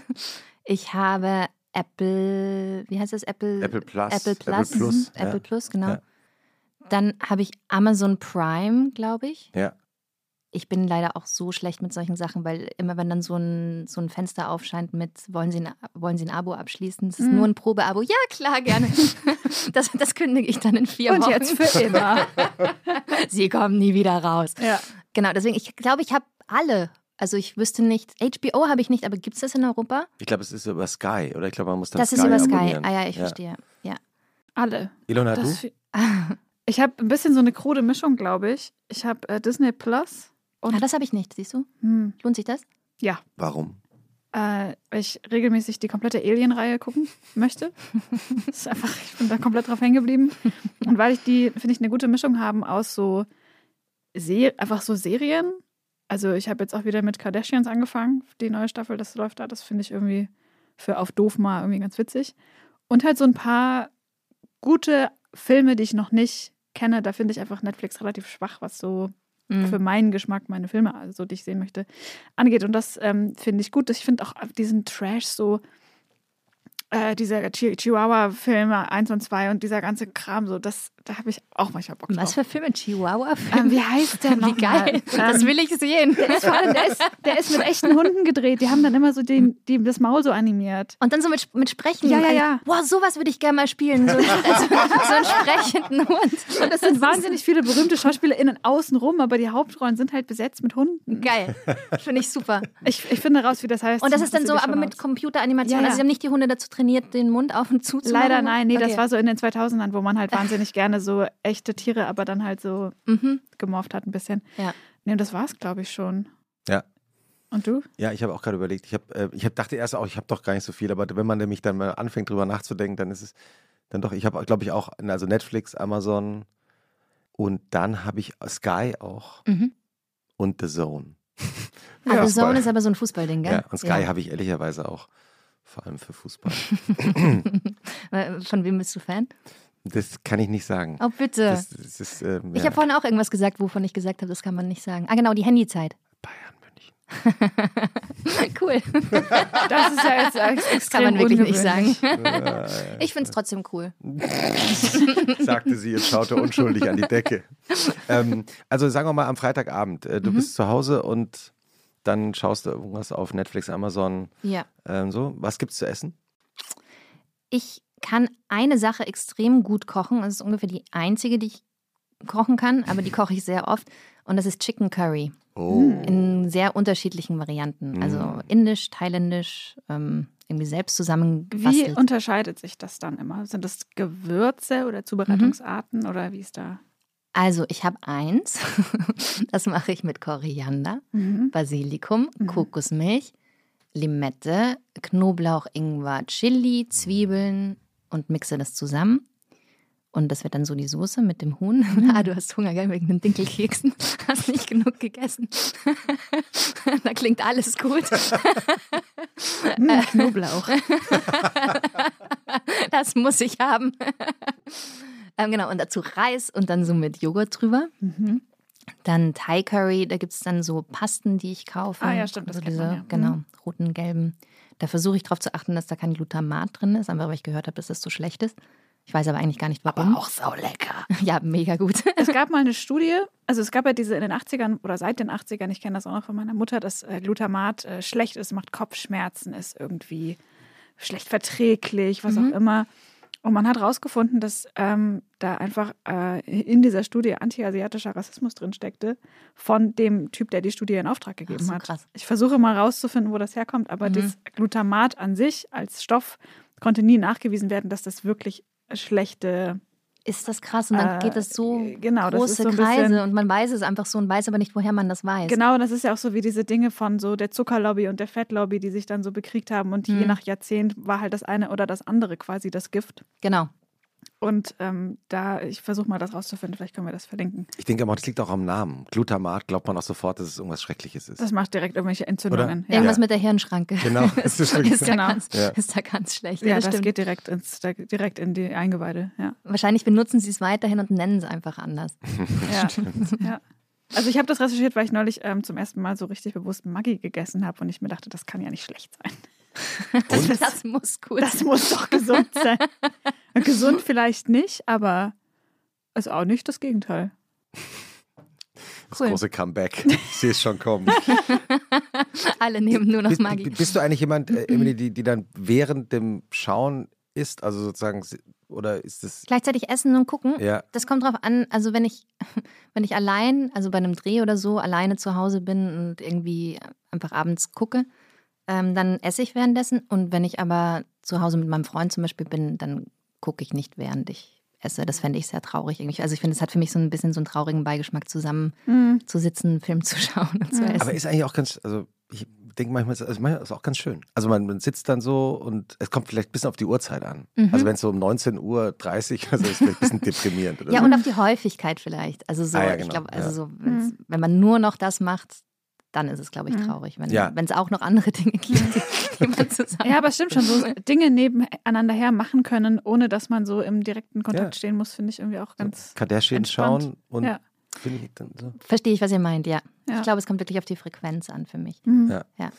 Speaker 3: Ich habe Apple, wie heißt das? Apple,
Speaker 1: Apple Plus.
Speaker 3: Apple Plus.
Speaker 1: Apple Plus, ja.
Speaker 3: Apple Plus, genau.
Speaker 1: Ja.
Speaker 3: Dann habe ich Amazon Prime, glaube ich.
Speaker 1: Ja.
Speaker 3: Ich bin leider auch so schlecht mit solchen Sachen, weil immer wenn dann so ein, so ein Fenster aufscheint mit, wollen Sie ein, wollen Sie ein Abo abschließen? Das ist
Speaker 2: Mhm.
Speaker 3: nur ein Probeabo. Ja, klar, gerne. Das, das kündige ich dann in vier
Speaker 2: Und
Speaker 3: Wochen.
Speaker 2: jetzt für immer.
Speaker 3: Sie kommen nie wieder raus.
Speaker 2: ja.
Speaker 3: Genau, deswegen, ich glaube, ich habe alle. Also ich wüsste nicht, HBO habe ich nicht, aber gibt es das in Europa?
Speaker 1: Ich glaube, es ist über Sky. Oder ich glaube, man muss dann
Speaker 3: das
Speaker 1: Sky
Speaker 3: ist über Sky.
Speaker 1: abonnieren.
Speaker 3: Ah ja, ich verstehe. Ja.
Speaker 2: Alle.
Speaker 1: Ilona, du?
Speaker 2: Das fi- ich habe ein bisschen so eine krude Mischung, glaube ich. Ich habe äh, Disney Plus und
Speaker 3: Ah, das habe ich nicht, siehst du?
Speaker 2: hm,
Speaker 3: Lohnt sich das?
Speaker 2: ja,
Speaker 1: Warum?
Speaker 2: äh, weil ich regelmäßig die komplette Alien-Reihe gucken möchte. das ist einfach, ich bin da komplett drauf hängen geblieben. Und weil ich die, finde ich, eine gute Mischung haben aus so Se einfach so Serien. Also ich habe jetzt auch wieder mit Kardashians angefangen, die neue Staffel, das läuft da. Das finde ich irgendwie für auf doof mal irgendwie ganz witzig. Und halt so ein paar gute Filme, die ich noch nicht kenne. Da finde ich einfach Netflix relativ schwach, was so
Speaker 3: Mhm.
Speaker 2: für meinen Geschmack meine Filme, also die ich sehen möchte, angeht. Und das ähm, finde ich gut. Ich finde auch diesen Trash so, äh, dieser Chi Chihuahua-Filme 1 und 2 und dieser ganze Kram, so, das, da habe ich auch manchmal Bock drauf.
Speaker 3: Was für Filme? Chihuahua?
Speaker 2: ähm, wie heißt der noch?
Speaker 3: Wie geil. das will ich sehen.
Speaker 2: Der ist, vor allem, der, ist, der ist mit echten Hunden gedreht. Die haben dann immer so den, die, das Maul so animiert.
Speaker 3: Und dann so mit, mit Sprechen.
Speaker 2: Ja, ja, ja.
Speaker 3: Boah, sowas würde ich gerne mal spielen. So, also, so einen sprechenden Hund.
Speaker 2: Und es sind wahnsinnig viele berühmte SchauspielerInnen außenrum, aber die Hauptrollen sind halt besetzt mit Hunden.
Speaker 3: Geil. Finde ich super.
Speaker 2: Ich, ich finde raus, wie das heißt.
Speaker 3: Und das ist dann so, aber mit. Computeranimation.
Speaker 2: Ja, ja.
Speaker 3: Also sie haben nicht die Hunde dazu trainiert, den Mund auf und zu zu machen?
Speaker 2: Leider nein, nee, das
Speaker 3: Okay.
Speaker 2: war so in den 2000ern, wo man halt wahnsinnig gerne so echte Tiere, aber dann halt so
Speaker 3: Mhm.
Speaker 2: gemorpht hat ein bisschen.
Speaker 3: Ja.
Speaker 2: Nee, und das war's, glaube ich, schon.
Speaker 1: Ja.
Speaker 2: Und du?
Speaker 1: Ja, ich habe auch gerade überlegt. Ich, hab, äh, ich hab, dachte erst auch, ich habe doch gar nicht so viel, aber wenn man nämlich dann mal anfängt, drüber nachzudenken, dann ist es dann doch, ich habe, glaube ich, auch, also Netflix, Amazon und dann habe ich Sky auch
Speaker 3: Mhm.
Speaker 1: und The Zone.
Speaker 3: Also
Speaker 1: Fußball.
Speaker 3: Zone ist aber so ein Fußballding, gell?
Speaker 1: Ja, und Sky habe ich ehrlicherweise auch, vor allem für Fußball.
Speaker 3: Von wem bist du Fan?
Speaker 1: Das kann ich nicht sagen.
Speaker 3: Oh, bitte.
Speaker 1: Das, das ist, ähm,
Speaker 3: ich
Speaker 1: ja,
Speaker 3: habe vorhin auch irgendwas gesagt, wovon ich gesagt habe, das kann man nicht sagen. Ah, genau, die Handyzeit.
Speaker 1: Bayern München.
Speaker 3: cool.
Speaker 2: Das ist ja jetzt ex-
Speaker 3: Das
Speaker 2: extrem
Speaker 3: kann man wirklich nicht sagen. Ich finde es trotzdem cool.
Speaker 1: sagte sie und schaute unschuldig an die Decke. Ähm, also sagen wir mal am Freitagabend, äh, du
Speaker 3: Mhm.
Speaker 1: bist zu Hause und dann schaust du irgendwas auf Netflix, Amazon,
Speaker 3: Ja.
Speaker 1: ähm, so. Was gibt's zu essen?
Speaker 3: Ich kann eine Sache extrem gut kochen. Das ist ungefähr die einzige, die ich kochen kann, aber die koche ich sehr oft. Und das ist Chicken Curry.
Speaker 1: Oh.
Speaker 3: In sehr unterschiedlichen Varianten. Also
Speaker 1: Mm.
Speaker 3: indisch, thailändisch, ähm, irgendwie selbst
Speaker 2: Wie
Speaker 3: zusammengebastelt.
Speaker 2: unterscheidet sich das dann immer? Sind das Gewürze oder Zubereitungsarten
Speaker 3: Mhm.
Speaker 2: oder wie ist da?
Speaker 3: Also ich habe eins, das mache ich mit Koriander, Basilikum,
Speaker 2: Mhm.
Speaker 3: Kokosmilch, Limette, Knoblauch, Ingwer, Chili, Zwiebeln und mixe das zusammen. Und das wird dann so die Soße mit dem Huhn.
Speaker 2: Mhm.
Speaker 3: Ah, du hast Hunger, gell, wegen den Dinkelkeksen. Hast nicht genug gegessen. da klingt alles gut.
Speaker 2: Mm, Knoblauch.
Speaker 3: Das muss ich haben. Ähm, genau, und dazu Reis und dann so mit Joghurt drüber.
Speaker 2: Mhm.
Speaker 3: Dann Thai Curry, da gibt es dann so Pasten, die ich kaufe.
Speaker 2: Ah ja, stimmt, das
Speaker 3: also
Speaker 2: kennt
Speaker 3: diese,
Speaker 2: man ja. Mhm.
Speaker 3: Genau, roten, gelben. Da versuche ich darauf zu achten, dass da kein Glutamat drin ist, einfach weil ich gehört habe, dass das so schlecht ist. Ich weiß aber eigentlich gar nicht warum.
Speaker 2: auch sau lecker.
Speaker 3: Ja, mega gut.
Speaker 2: Es gab mal eine Studie, also es gab ja diese in den 80ern oder seit den 80ern, ich kenne das auch noch von meiner Mutter, dass äh, Glutamat äh, schlecht ist, macht Kopfschmerzen, ist irgendwie schlecht verträglich, was
Speaker 3: Mhm.
Speaker 2: auch immer. Und man hat herausgefunden, dass ähm, da einfach äh, in dieser Studie anti-asiatischer Rassismus drin steckte, von dem Typ, der die Studie in Auftrag gegeben
Speaker 3: so,
Speaker 2: hat.
Speaker 3: krass.
Speaker 2: Ich versuche mal rauszufinden, wo das herkommt, aber
Speaker 3: Mhm.
Speaker 2: das Glutamat an sich als Stoff konnte nie nachgewiesen werden, dass das wirklich schlechte
Speaker 3: Ist das krass und dann
Speaker 2: Äh,
Speaker 3: geht das so
Speaker 2: genau, das ist
Speaker 3: große
Speaker 2: so ein
Speaker 3: Kreise
Speaker 2: bisschen-
Speaker 3: und man weiß es einfach so und weiß aber nicht, woher man das weiß.
Speaker 2: Genau, das ist ja auch so wie diese Dinge von so der Zuckerlobby und der Fettlobby, die sich dann so bekriegt haben und je
Speaker 3: Mhm.
Speaker 2: nach Jahrzehnt war halt das eine oder das andere quasi das Gift.
Speaker 3: Genau.
Speaker 2: Und ähm, da, ich versuche mal das rauszufinden, vielleicht können wir das verlinken.
Speaker 1: Ich denke aber, das liegt auch am Namen. Glutamat glaubt man auch sofort, dass es irgendwas Schreckliches ist.
Speaker 2: Das macht direkt irgendwelche Entzündungen. Ja.
Speaker 3: Irgendwas
Speaker 1: Ja.
Speaker 3: mit der Hirnschranke.
Speaker 1: Genau,
Speaker 3: ist,
Speaker 1: das
Speaker 3: ist,
Speaker 1: ist
Speaker 3: da
Speaker 2: genau.
Speaker 3: ganz,
Speaker 1: Ja.
Speaker 3: ist da ganz schlecht.
Speaker 2: Ja,
Speaker 3: Ja,
Speaker 2: das,
Speaker 3: das
Speaker 2: geht direkt, ins, da- direkt in die Eingeweide. Ja.
Speaker 3: Wahrscheinlich benutzen sie es weiterhin und nennen es einfach anders.
Speaker 2: Ja. ja. Also ich habe das recherchiert, weil ich neulich ähm, zum ersten Mal so richtig bewusst Maggi gegessen habe und ich mir dachte, das kann ja nicht schlecht sein.
Speaker 1: Und?
Speaker 3: Das muss gut
Speaker 2: Das muss doch gesund sein. gesund vielleicht nicht, aber ist auch nicht das Gegenteil.
Speaker 1: Das
Speaker 3: Cool.
Speaker 1: große Comeback. Ich sehe es schon kommen.
Speaker 3: Alle nehmen nur noch
Speaker 1: Bist,
Speaker 3: Maggi.
Speaker 1: bist du eigentlich jemand, äh, Emily, die, die dann während dem Schauen isst? Also sozusagen, oder ist das.
Speaker 3: Gleichzeitig essen und gucken.
Speaker 1: Ja.
Speaker 3: Das kommt drauf an, also wenn ich, wenn ich allein, also bei einem Dreh oder so, alleine zu Hause bin und irgendwie einfach abends gucke, ähm, dann esse ich währenddessen. Und wenn ich aber zu Hause mit meinem Freund zum Beispiel bin, dann gucke ich nicht, während ich esse. Das fände ich sehr traurig irgendwie. Also ich finde, es hat für mich so ein bisschen so einen traurigen Beigeschmack, zusammen
Speaker 2: Mhm.
Speaker 3: zu sitzen, einen Film zu schauen und zu
Speaker 2: Mhm.
Speaker 3: essen.
Speaker 1: Aber ist eigentlich auch ganz, also ich denke manchmal, ist- also manchmal ist es auch ganz schön. Also man, man sitzt dann so und es kommt vielleicht ein bisschen auf die Uhrzeit an.
Speaker 3: Mhm.
Speaker 1: Also wenn es so um 19.30 Uhr oder so ist, vielleicht ein bisschen deprimierend. Oder
Speaker 3: Ja,
Speaker 1: so.
Speaker 3: und auf die Häufigkeit vielleicht. Also so,
Speaker 1: Ah ja,
Speaker 3: ich
Speaker 1: genau,
Speaker 3: glaube, also
Speaker 1: ja.
Speaker 3: so, wenn's, wenn man nur noch das macht, dann ist es, glaube ich,
Speaker 2: Mhm.
Speaker 3: traurig. Wenn
Speaker 1: Ja.
Speaker 3: es auch noch andere Dinge gibt, die, die man zusammen.
Speaker 2: Ja, aber es stimmt schon, so Dinge nebeneinander her machen können, ohne dass man so im direkten Kontakt
Speaker 1: Ja.
Speaker 2: stehen muss, finde ich irgendwie auch ganz.
Speaker 1: Kardashian
Speaker 2: entspannt.
Speaker 1: schauen und
Speaker 2: Ja.
Speaker 1: finde ich dann so.
Speaker 3: Verstehe ich, was ihr meint, ja.
Speaker 2: Ja.
Speaker 3: Ich glaube, es kommt wirklich auf die Frequenz an für mich.
Speaker 2: Mhm.
Speaker 1: Ja.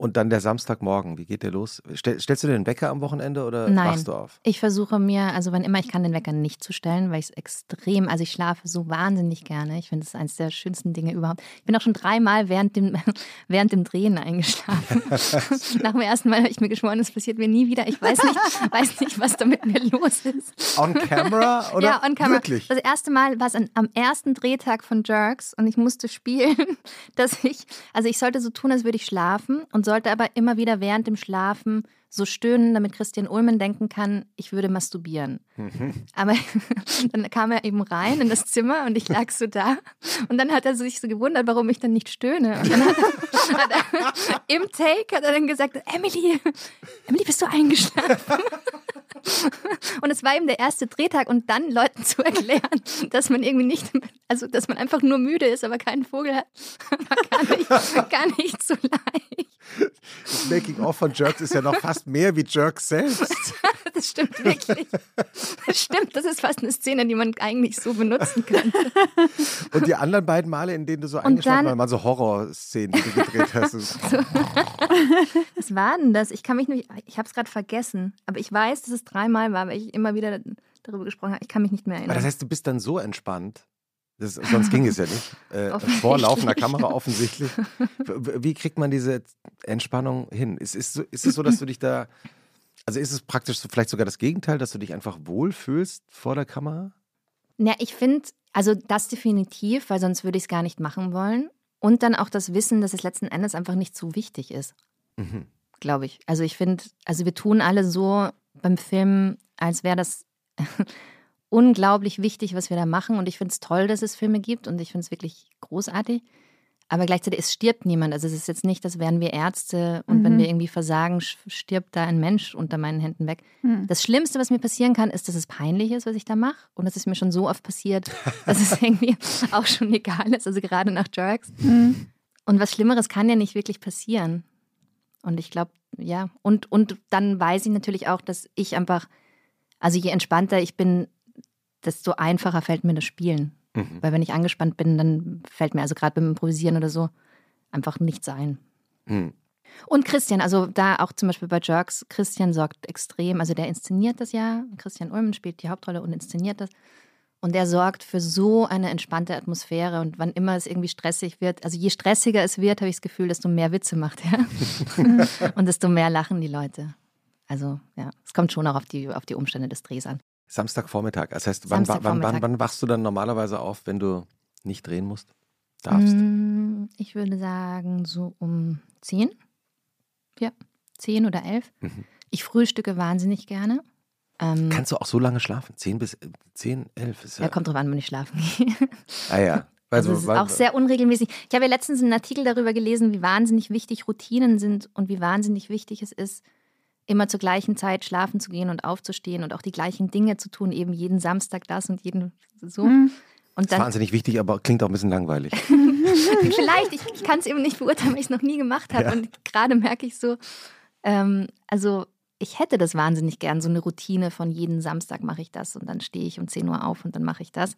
Speaker 1: Und dann der Samstagmorgen, wie geht der los? Stell, stellst du den Wecker am Wochenende oder
Speaker 3: Nein.
Speaker 1: wachst du auf?
Speaker 3: Ich versuche mir, also wann immer ich kann, den Wecker nicht zu stellen, weil ich es extrem, also ich schlafe so wahnsinnig gerne. Ich finde es eines der schönsten Dinge überhaupt. Ich bin auch schon dreimal während dem, während dem Drehen eingeschlafen. Nach dem ersten Mal habe ich mir geschworen, es passiert mir nie wieder. Ich weiß nicht, weiß nicht, was da mit mir los ist.
Speaker 1: On camera oder
Speaker 3: ja, on camera.
Speaker 1: wirklich?
Speaker 3: Das erste Mal war es an, am ersten Drehtag von Jerks und ich musste spielen, dass ich, also ich sollte so tun, als würde ich schlafen und sollte aber immer wieder während dem Schlafen so stöhnen, damit Christian Ulmen denken kann, ich würde masturbieren. Aber dann kam er eben rein in das Zimmer und ich lag so da und dann hat er sich so gewundert, warum ich dann nicht stöhne. Und dann hat er, hat er, im Take hat er dann gesagt, Emily, Emily, bist du eingeschlafen? Und es war eben der erste Drehtag und dann Leuten zu erklären, dass man irgendwie nicht, also dass man einfach nur müde ist, aber keinen Vogel hat, war gar nicht, gar nicht so leicht.
Speaker 1: Das Making-of von Jerks ist ja noch fast mehr wie Jerks selbst.
Speaker 3: Das stimmt wirklich. Das stimmt, das ist fast eine Szene, die man eigentlich so benutzen könnte.
Speaker 1: Und die anderen beiden Male, in denen du so eingeschlafen warst, waren so Horrorszenen, die du gedreht hast.
Speaker 3: Was war denn das? Ich kann mich nicht, ich habe es gerade vergessen, aber ich weiß, dass es dreimal war, weil ich immer wieder darüber gesprochen habe. Ich kann mich nicht mehr
Speaker 1: Aber
Speaker 3: erinnern.
Speaker 1: das heißt, du bist dann so entspannt. Das, sonst ging es ja nicht. Äh, vor laufender Kamera offensichtlich. Wie kriegt man diese Entspannung hin? Ist, ist, so, ist es so, dass du dich da. Also ist es praktisch so, vielleicht sogar das Gegenteil, dass du dich einfach wohlfühlst vor der Kamera?
Speaker 3: Ja, ich finde, also das definitiv, weil sonst würde ich es gar nicht machen wollen. Und dann auch das Wissen, dass es letzten Endes einfach nicht so wichtig ist,
Speaker 1: Mhm.
Speaker 3: glaube ich. Also ich finde, also wir tun alle so beim Film, als wäre das unglaublich wichtig, was wir da machen. Und ich finde es toll, dass es Filme gibt und ich finde es wirklich großartig. Aber gleichzeitig, es stirbt niemand. Also es ist jetzt nicht, dass wären wir Ärzte und wenn
Speaker 2: Mhm.
Speaker 3: wir irgendwie versagen, stirbt da ein Mensch unter meinen Händen weg.
Speaker 2: Hm.
Speaker 3: Das Schlimmste, was mir passieren kann, ist, dass es peinlich ist, was ich da mache. Und das ist mir schon so oft passiert, dass es irgendwie auch schon egal ist. Also gerade nach Jerks.
Speaker 2: Hm.
Speaker 3: Und was Schlimmeres kann ja nicht wirklich passieren. Und ich glaube, ja. Und, und dann weiß ich natürlich auch, dass ich einfach, also je entspannter ich bin, desto einfacher fällt mir das Spielen.
Speaker 1: Mhm.
Speaker 3: Weil wenn ich angespannt bin, dann fällt mir also gerade beim Improvisieren oder so einfach nichts ein.
Speaker 1: Mhm.
Speaker 3: Und Christian, also da auch zum Beispiel bei Jerks, Christian sorgt extrem, also der inszeniert das ja, Christian Ulmen spielt die Hauptrolle und inszeniert das. Und der sorgt für so eine entspannte Atmosphäre. Und wann immer es irgendwie stressig wird, also je stressiger es wird, habe ich das Gefühl, desto mehr Witze macht er. und desto mehr lachen die Leute. Also ja, es kommt schon auch auf die, auf die Umstände des Drehs an.
Speaker 1: Samstagvormittag. Das heißt, wann, wann, wann, wann wachst du dann normalerweise auf, wenn du nicht drehen musst? Darfst.
Speaker 3: Mm, Ich würde sagen, so um 10. Ja, 10 oder 11.
Speaker 1: Mhm.
Speaker 3: Ich frühstücke wahnsinnig gerne. Ähm,
Speaker 1: Kannst du auch so lange schlafen? 10 bis 10, 11 ist ja.
Speaker 3: ja, kommt drauf an, wenn ich schlafen gehe.
Speaker 1: ah ja.
Speaker 3: Also,
Speaker 1: Also,
Speaker 3: auch sehr unregelmäßig. Ich habe ja letztens einen Artikel darüber gelesen, wie wahnsinnig wichtig Routinen sind und wie wahnsinnig wichtig es ist, immer zur gleichen Zeit schlafen zu gehen und aufzustehen und auch die gleichen Dinge zu tun, eben jeden Samstag das und jeden so.
Speaker 2: Mhm.
Speaker 3: Und
Speaker 1: Das ist
Speaker 3: dann
Speaker 1: wahnsinnig wichtig, aber klingt auch ein bisschen langweilig.
Speaker 3: vielleicht, ich, ich kann es eben nicht beurteilen, weil ich es noch nie gemacht habe.
Speaker 1: Ja.
Speaker 3: Und gerade merke ich so, ähm, also ich hätte das wahnsinnig gern, so eine Routine von jeden Samstag mache ich das und dann stehe ich um 10 Uhr auf und dann mache ich das.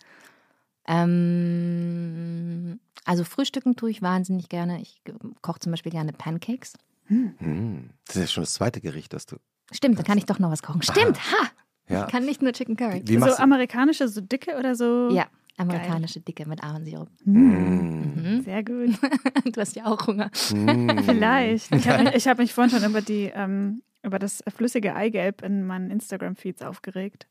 Speaker 3: Ähm, also frühstücken tue ich wahnsinnig gerne. Ich koche zum Beispiel gerne Pancakes.
Speaker 1: Hm, Das ist ja schon das zweite Gericht, das du.
Speaker 3: Stimmt, dann kann ich doch noch was kochen. Stimmt, ha!
Speaker 1: Ja.
Speaker 3: Ich kann nicht nur Chicken Curry.
Speaker 1: Wie
Speaker 2: so
Speaker 1: machst du?
Speaker 2: amerikanische, so dicke oder so?
Speaker 3: Ja, amerikanische Dicke mit Ahornsirup.
Speaker 1: Hm.
Speaker 3: Mhm.
Speaker 2: Sehr gut.
Speaker 3: Du hast ja auch Hunger.
Speaker 1: Hm.
Speaker 2: Vielleicht. Ich habe mich, ich hab mich vorhin schon über, die, ähm, über das flüssige Eigelb in meinen Instagram-Feeds aufgeregt.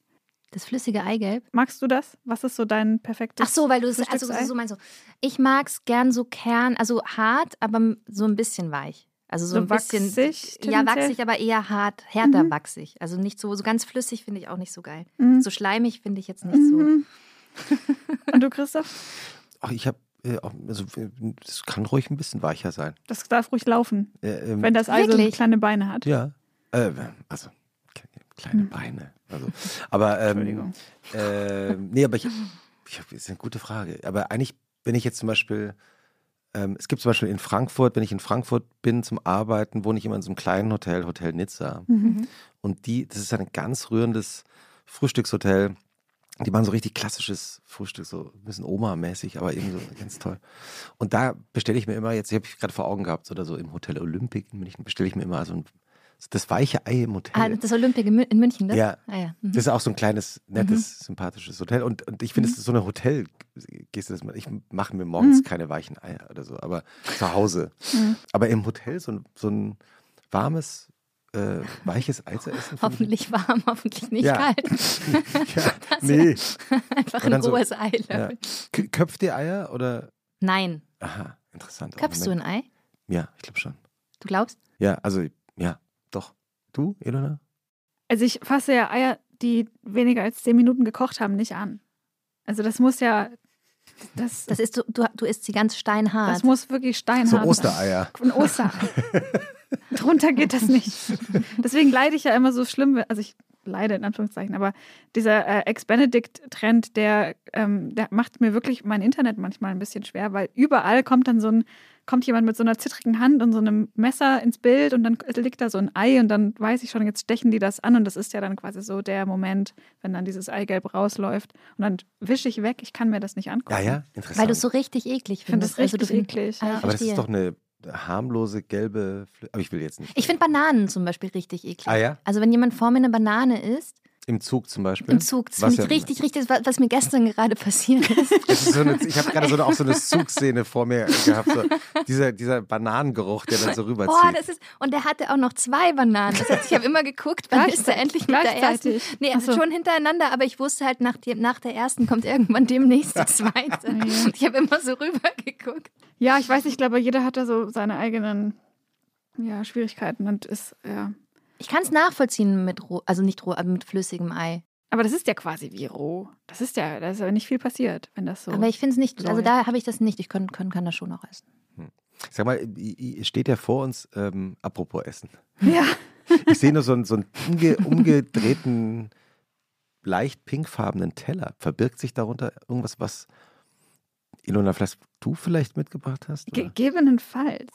Speaker 3: Das flüssige Eigelb.
Speaker 2: Magst du das? Was ist so dein perfektes
Speaker 3: Ach so, weil du es also so meinst. So. Ich mag es gern so kern, also hart, aber so ein bisschen weich. Also so,
Speaker 2: So
Speaker 3: ein bisschen.
Speaker 2: wachsig
Speaker 3: Ja, wachsig, aber eher hart, härter
Speaker 2: Mhm.
Speaker 3: wachsig. Also nicht so, so ganz flüssig finde ich auch nicht so geil.
Speaker 2: Mhm.
Speaker 3: So schleimig finde ich jetzt nicht so.
Speaker 2: Mhm. Und du, Christoph?
Speaker 1: Ach, ich habe. Äh, also, äh, das kann ruhig ein bisschen weicher sein.
Speaker 2: Das darf ruhig laufen,
Speaker 1: Äh, ähm,
Speaker 2: wenn das Ei so kleine Beine hat.
Speaker 1: Ja. Äh, also, kleine Beine. Also, aber, ähm,
Speaker 2: Entschuldigung.
Speaker 1: äh, nee, aber ich, ich das ist eine gute Frage. Aber eigentlich, wenn ich jetzt zum Beispiel, ähm, es gibt zum Beispiel in Frankfurt, wenn ich in Frankfurt bin zum Arbeiten, wohne ich immer in so einem kleinen Hotel, Hotel Nizza.
Speaker 2: Mhm.
Speaker 1: Und die, das ist ein ganz rührendes Frühstückshotel. Die machen so richtig klassisches Frühstück, so ein bisschen Oma-mäßig, aber eben so ganz toll. Und da bestelle ich mir immer, jetzt habe ich gerade vor Augen gehabt, oder so im Hotel Olympic in München, bestelle ich mir immer so ein, das weiche Ei im Hotel.
Speaker 3: Ah, das Olympic in Mün- in München, das?
Speaker 1: Ja.
Speaker 3: Ah, ja. Mhm.
Speaker 1: Das ist auch so ein kleines, nettes, sympathisches Hotel. Und, und ich finde, es ist so eine Hotel, gehst du das mal, ich mache mir morgens keine weichen Eier oder so, aber zu Hause.
Speaker 2: Mhm.
Speaker 1: Aber im Hotel so ein, so ein warmes, äh, weiches Ei zu essen. ich-
Speaker 3: Hoffentlich warm, hoffentlich nicht
Speaker 1: Ja.
Speaker 3: kalt.
Speaker 1: Ja, nee.
Speaker 3: Einfach ein
Speaker 1: dann so-
Speaker 3: rohes Ei.
Speaker 1: Ja. Köpft ihr Eier oder?
Speaker 3: Nein.
Speaker 1: Aha, interessant. auch.
Speaker 3: Köpfst du ein Ei?
Speaker 1: Ja, ich glaube schon.
Speaker 3: Du glaubst?
Speaker 1: Ja, also, doch. Du, Elona?
Speaker 2: Also ich fasse ja Eier, die weniger als zehn Minuten gekocht haben, nicht an. Also das muss ja, das,
Speaker 3: Das ist, du, du, du isst sie ganz steinhart.
Speaker 2: das muss wirklich steinhart
Speaker 1: So
Speaker 2: sein.
Speaker 1: Ostereier.
Speaker 2: Ein Osterei. Drunter geht das nicht. Deswegen leide ich ja immer so schlimm, also ich leide in Anführungszeichen, aber dieser äh, Ex-Benedict-Trend, der, ähm, der macht mir wirklich mein Internet manchmal ein bisschen schwer, weil überall kommt dann so ein, kommt jemand mit so einer zittrigen Hand und so einem Messer ins Bild und dann liegt da so ein Ei und dann weiß ich schon, jetzt stechen die das an und das ist ja dann quasi so der Moment, wenn dann dieses Eigelb rausläuft und dann wische ich weg, ich kann mir das nicht angucken.
Speaker 1: Ja, ja, interessant.
Speaker 3: Weil du es so richtig eklig
Speaker 2: Ich finde das
Speaker 3: findest.
Speaker 2: richtig
Speaker 3: also
Speaker 2: eklig.
Speaker 3: Ah,
Speaker 2: Ja.
Speaker 1: aber das ist doch eine harmlose gelbe Flü Aber ich will jetzt nicht.
Speaker 3: Ich finde Bananen zum Beispiel richtig eklig.
Speaker 1: Ah ja?
Speaker 3: Also wenn jemand vor mir eine Banane isst,
Speaker 1: Im Zug zum Beispiel.
Speaker 3: im Zug, das
Speaker 1: Was
Speaker 3: finde ich
Speaker 1: ja-
Speaker 3: richtig, richtig, was, was mir gestern gerade passiert ist.
Speaker 1: Ist so eine, ich habe gerade so eine, auch so eine Zugszene vor mir gehabt. So, dieser, dieser Bananengeruch, der dann so rüberzieht.
Speaker 3: Boah, das ist, und der hatte auch noch zwei Bananen. Das heißt, ich habe immer geguckt, wann ist er endlich mit der ersten. Nee,
Speaker 2: so.
Speaker 3: schon hintereinander, aber ich wusste halt, nach, dem, nach der ersten kommt irgendwann demnächst die zweite. Und ich habe immer so rüber geguckt.
Speaker 2: Ja, ich weiß, ich glaube, jeder hat da so seine eigenen ja, Schwierigkeiten und ist, ja.
Speaker 3: Ich kann es nachvollziehen mit roh, also nicht roh, aber mit flüssigem Ei.
Speaker 2: Aber das ist ja quasi wie roh. Das ist ja, da ist ja nicht viel passiert, wenn das so.
Speaker 3: Aber ich finde es nicht, also da habe ich das nicht. Ich kann, kann, kann das schon noch essen.
Speaker 1: Sag mal, steht ja vor uns, ähm, apropos Essen.
Speaker 2: ja,
Speaker 1: Ich sehe nur so einen, so einen umge umgedrehten, leicht pinkfarbenen Teller. Verbirgt sich darunter irgendwas, was Ilona, vielleicht du vielleicht mitgebracht hast?
Speaker 2: gegebenenfalls.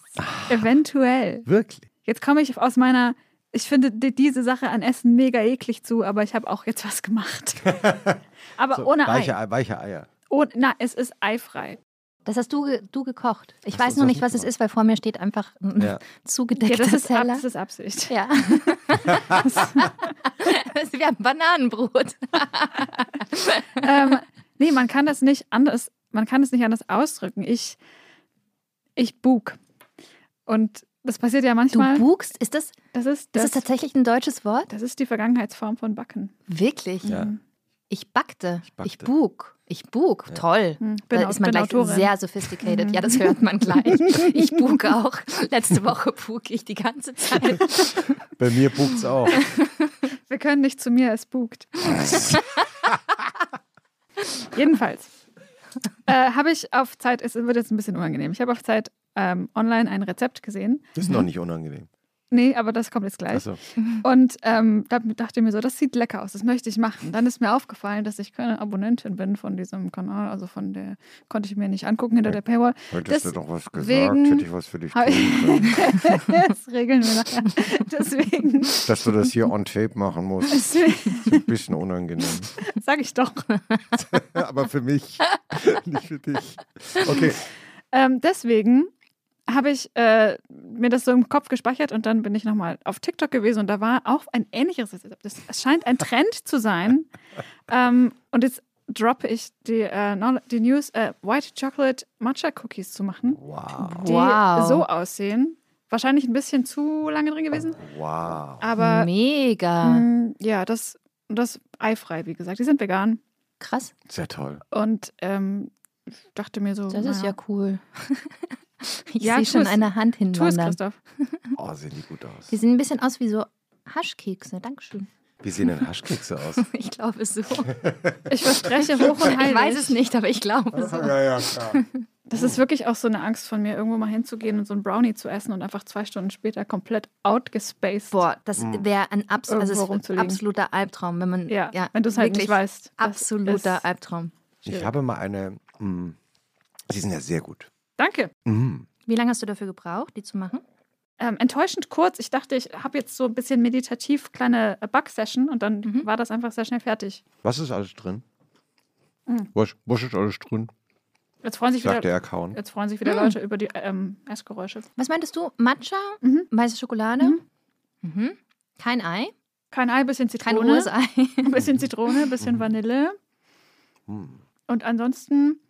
Speaker 2: Eventuell.
Speaker 1: Wirklich?
Speaker 2: Jetzt komme ich aus meiner. Ich finde die, diese Sache an Essen mega eklig zu, aber ich habe auch jetzt was gemacht. aber
Speaker 1: So,
Speaker 2: ohne
Speaker 1: weiche,
Speaker 2: Ei.
Speaker 1: Ei- weiche Eier.
Speaker 2: Ohne, na, es ist eifrei.
Speaker 3: Das hast du, du gekocht. Ich
Speaker 1: Ach
Speaker 3: weiß noch nicht, was es ist, weil vor mir steht einfach ein
Speaker 1: Ja.
Speaker 3: zugedeckter
Speaker 2: Ja, das ist, ab,
Speaker 3: Teller.
Speaker 2: das ist Absicht.
Speaker 3: Ja. Wir haben Bananenbrot.
Speaker 2: ähm, nee, man kann das nicht anders, man kann es nicht anders ausdrücken. Ich, ich bug. Und das passiert ja
Speaker 3: Du
Speaker 2: manchmal.
Speaker 3: bugst? Ist das,
Speaker 2: das ist
Speaker 3: ist
Speaker 2: das,
Speaker 3: das tatsächlich ein deutsches Wort?
Speaker 2: das ist die Vergangenheitsform von Backen.
Speaker 3: Wirklich?
Speaker 1: Ja.
Speaker 3: Ich backte. Ich,
Speaker 1: backte.
Speaker 3: bug. Ich bug. Toll.
Speaker 2: Hm, bin
Speaker 3: da ist man
Speaker 2: bin
Speaker 3: gleich
Speaker 2: Autorin.
Speaker 3: sehr sophisticated. Ja, das hört man gleich. Ich bug auch. Letzte Woche bug ich die ganze Zeit.
Speaker 1: Bei mir bucht's auch.
Speaker 2: Wir können nicht zu mir, es bugt. Jedenfalls äh, habe ich auf Zeit, es wird jetzt ein bisschen unangenehm, ich habe auf Zeit ähm, online ein Rezept gesehen.
Speaker 1: Das ist noch nicht unangenehm.
Speaker 2: Nee, aber das kommt jetzt gleich.
Speaker 1: Achso.
Speaker 2: Und ähm, da dachte ich mir so, das sieht lecker aus, das möchte ich machen. Dann ist mir aufgefallen, dass ich keine Abonnentin bin von diesem Kanal, also von der konnte ich mir nicht angucken hinter der Paywall.
Speaker 1: Hättest
Speaker 2: Das-
Speaker 1: du doch was gesagt, hätte ich was für dich tun können.
Speaker 2: das regeln wir nachher. Deswegen,
Speaker 1: Dass du das hier on tape machen musst,
Speaker 2: deswegen
Speaker 1: ist ein bisschen unangenehm.
Speaker 2: sage ich doch.
Speaker 1: Aber für mich, nicht für dich. Okay.
Speaker 2: Ähm, deswegen habe ich äh, mir das so im Kopf gespeichert und dann bin ich nochmal auf TikTok gewesen und da war auch ein ähnliches Rezept. Das, es scheint ein Trend zu sein. Ähm, und jetzt droppe ich die, äh, die News, äh, White Chocolate Matcha Cookies zu machen,
Speaker 1: Wow.
Speaker 2: die
Speaker 3: Wow.
Speaker 2: so aussehen. Wahrscheinlich ein bisschen zu lange drin gewesen,
Speaker 1: Wow.
Speaker 2: aber
Speaker 3: Mega.
Speaker 2: mh, ja, das, das eifrei, wie gesagt. Die sind vegan
Speaker 3: Krass.
Speaker 1: Sehr toll.
Speaker 2: und ähm, dachte mir so,
Speaker 3: Das ist ja
Speaker 2: naja,
Speaker 3: cool. Ich
Speaker 2: Ja,
Speaker 3: sehe
Speaker 2: tu
Speaker 3: schon
Speaker 2: es.
Speaker 3: eine Hand
Speaker 2: tu es,
Speaker 3: hinwandern.
Speaker 2: Christoph.
Speaker 1: Oh, sehen die gut aus.
Speaker 3: Die sehen ein bisschen aus wie so Haschkekse. Dankeschön.
Speaker 1: Wie sehen denn Haschkekse aus?
Speaker 3: Ich glaube es so.
Speaker 2: Ich verspreche hoch und heilig.
Speaker 3: Ich weiß es nicht, aber ich glaube es so.
Speaker 1: ja, ja, klar.
Speaker 2: Das ist wirklich auch so eine Angst von mir, irgendwo mal hinzugehen und so ein Brownie zu essen und einfach zwei Stunden später komplett outgespaced.
Speaker 3: Boah, das
Speaker 1: Mm.
Speaker 3: wäre ein abs also absoluter Albtraum, wenn man
Speaker 2: Ja,
Speaker 3: ja
Speaker 2: wenn du es halt nicht weißt.
Speaker 3: Absoluter Albtraum.
Speaker 1: Ich habe mal eine. Mh, sie sind ja sehr gut.
Speaker 2: Danke.
Speaker 1: Mm.
Speaker 3: Wie lange hast du dafür gebraucht, die zu machen?
Speaker 2: Ähm, enttäuschend kurz. Ich dachte, ich habe jetzt so ein bisschen meditativ kleine äh, Bug-Session und dann
Speaker 3: Mhm.
Speaker 2: war das einfach sehr schnell fertig.
Speaker 1: Was ist alles drin?
Speaker 2: Mm.
Speaker 1: Was, was ist alles drin?
Speaker 2: Jetzt freuen sich
Speaker 1: Sagt
Speaker 2: wieder,
Speaker 1: der Account.
Speaker 2: jetzt freuen sich wieder
Speaker 3: Mm.
Speaker 2: Leute über die ähm, Essgeräusche.
Speaker 3: Was meintest du? Matcha,
Speaker 2: Mhm.
Speaker 3: weiße Schokolade, mhm. kein Ei,
Speaker 2: Kein Ei, bisschen
Speaker 3: kein
Speaker 2: Zitrone.
Speaker 3: rohes Ei.
Speaker 2: Ein bisschen Zitrone, ein bisschen Vanille. Und ansonsten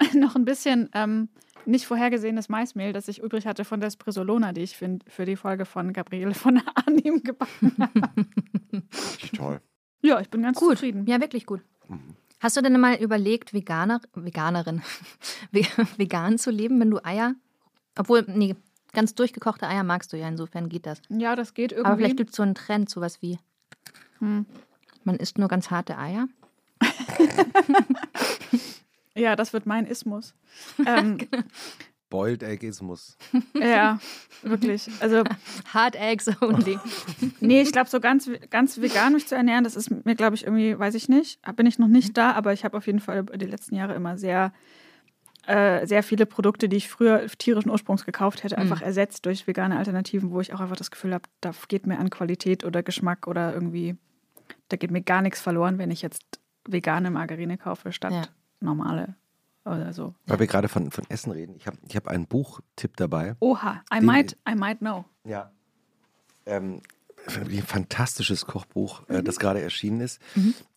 Speaker 2: noch ein bisschen ähm, nicht vorhergesehenes Maismehl, das ich übrig hatte von der Sprisolona, die ich für, für die Folge von Gabriele von Arnim gebacken habe.
Speaker 1: Toll.
Speaker 2: Ja, ich bin ganz
Speaker 3: Gut,
Speaker 2: zufrieden.
Speaker 3: ja, wirklich gut.
Speaker 1: Mhm.
Speaker 3: Hast du denn mal überlegt, Veganer, Veganerin, ve- vegan zu leben, wenn du Eier, obwohl, nee, ganz durchgekochte Eier magst du ja, insofern geht das.
Speaker 2: Ja, das geht irgendwie.
Speaker 3: Aber vielleicht gibt es so einen Trend, sowas wie,
Speaker 2: Hm.
Speaker 3: man isst nur ganz harte Eier.
Speaker 2: Ja, das wird mein Ismus. Ähm,
Speaker 1: Boiled Eggismus.
Speaker 2: ja, wirklich. Also,
Speaker 3: Hard Eggs only.
Speaker 2: nee, ich glaube, so ganz, ganz vegan mich zu ernähren, das ist mir, glaube ich, irgendwie, weiß ich nicht. Bin ich noch nicht da, aber ich habe auf jeden Fall über die letzten Jahre immer sehr, äh, sehr viele Produkte, die ich früher tierischen Ursprungs gekauft hätte, einfach ersetzt durch vegane Alternativen, wo ich auch einfach das Gefühl habe, da geht mir an Qualität oder Geschmack oder irgendwie, da geht mir gar nichts verloren, wenn ich jetzt vegane Margarine kaufe statt
Speaker 3: Ja.
Speaker 2: Normale oder so.
Speaker 1: Weil wir gerade von, von Essen reden. Ich habe ich hab einen Buchtipp dabei.
Speaker 2: Oha, I might, I might know.
Speaker 1: Ja. Ähm, ein fantastisches Kochbuch, äh, das gerade erschienen ist.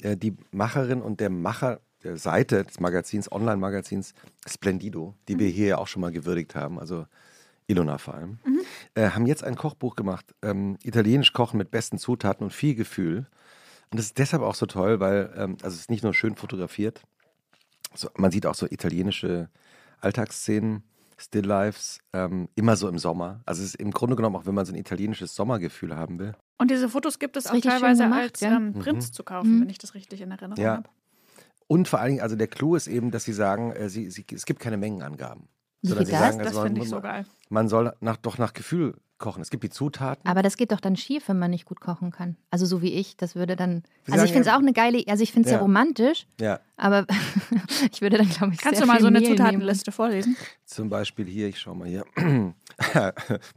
Speaker 1: Äh, die Macherin und der Macher der Seite des Magazins, Online-Magazins Splendido, die wir hier ja auch schon mal gewürdigt haben, also Ilona vor allem, äh, haben jetzt ein Kochbuch gemacht. Ähm, Italienisch kochen mit besten Zutaten und viel Gefühl. Und das ist deshalb auch so toll, weil ähm, also es ist nicht nur schön fotografiert, so, man sieht auch so italienische Alltagsszenen, Still-Lifes, ähm, immer so im Sommer. Also es ist im Grunde genommen auch, wenn man so ein italienisches Sommergefühl haben will.
Speaker 2: Und diese Fotos gibt es auch teilweise
Speaker 3: gemacht,
Speaker 2: als
Speaker 3: ja.
Speaker 2: ähm, Prints zu kaufen,
Speaker 3: Mhm.
Speaker 2: wenn ich das richtig in Erinnerung
Speaker 1: Ja.
Speaker 2: habe.
Speaker 1: Und vor allen Dingen, also der Clou ist eben, dass sie sagen, äh, sie, sie, es gibt keine Mengenangaben.
Speaker 3: Wie
Speaker 1: Sondern sie
Speaker 3: das?
Speaker 1: sagen,
Speaker 2: Das
Speaker 1: also
Speaker 2: finde
Speaker 1: man,
Speaker 2: ich so geil.
Speaker 1: man soll nach, doch nach Gefühl kochen. Es gibt die Zutaten.
Speaker 3: Aber das geht doch dann schief, wenn man nicht gut kochen kann. Also so wie ich, das würde dann.
Speaker 1: Wir
Speaker 3: Also ich finde es
Speaker 1: ja-
Speaker 3: auch eine geile, also ich finde es
Speaker 1: Ja.
Speaker 3: sehr romantisch,
Speaker 1: Ja,
Speaker 3: aber ich würde dann, glaube ich,
Speaker 2: Kannst
Speaker 3: sehr
Speaker 2: du mal
Speaker 3: viel
Speaker 2: so eine
Speaker 3: Mehl nehmen.
Speaker 2: Zutatenliste vorlesen?
Speaker 1: zum Beispiel hier, ich schau mal hier.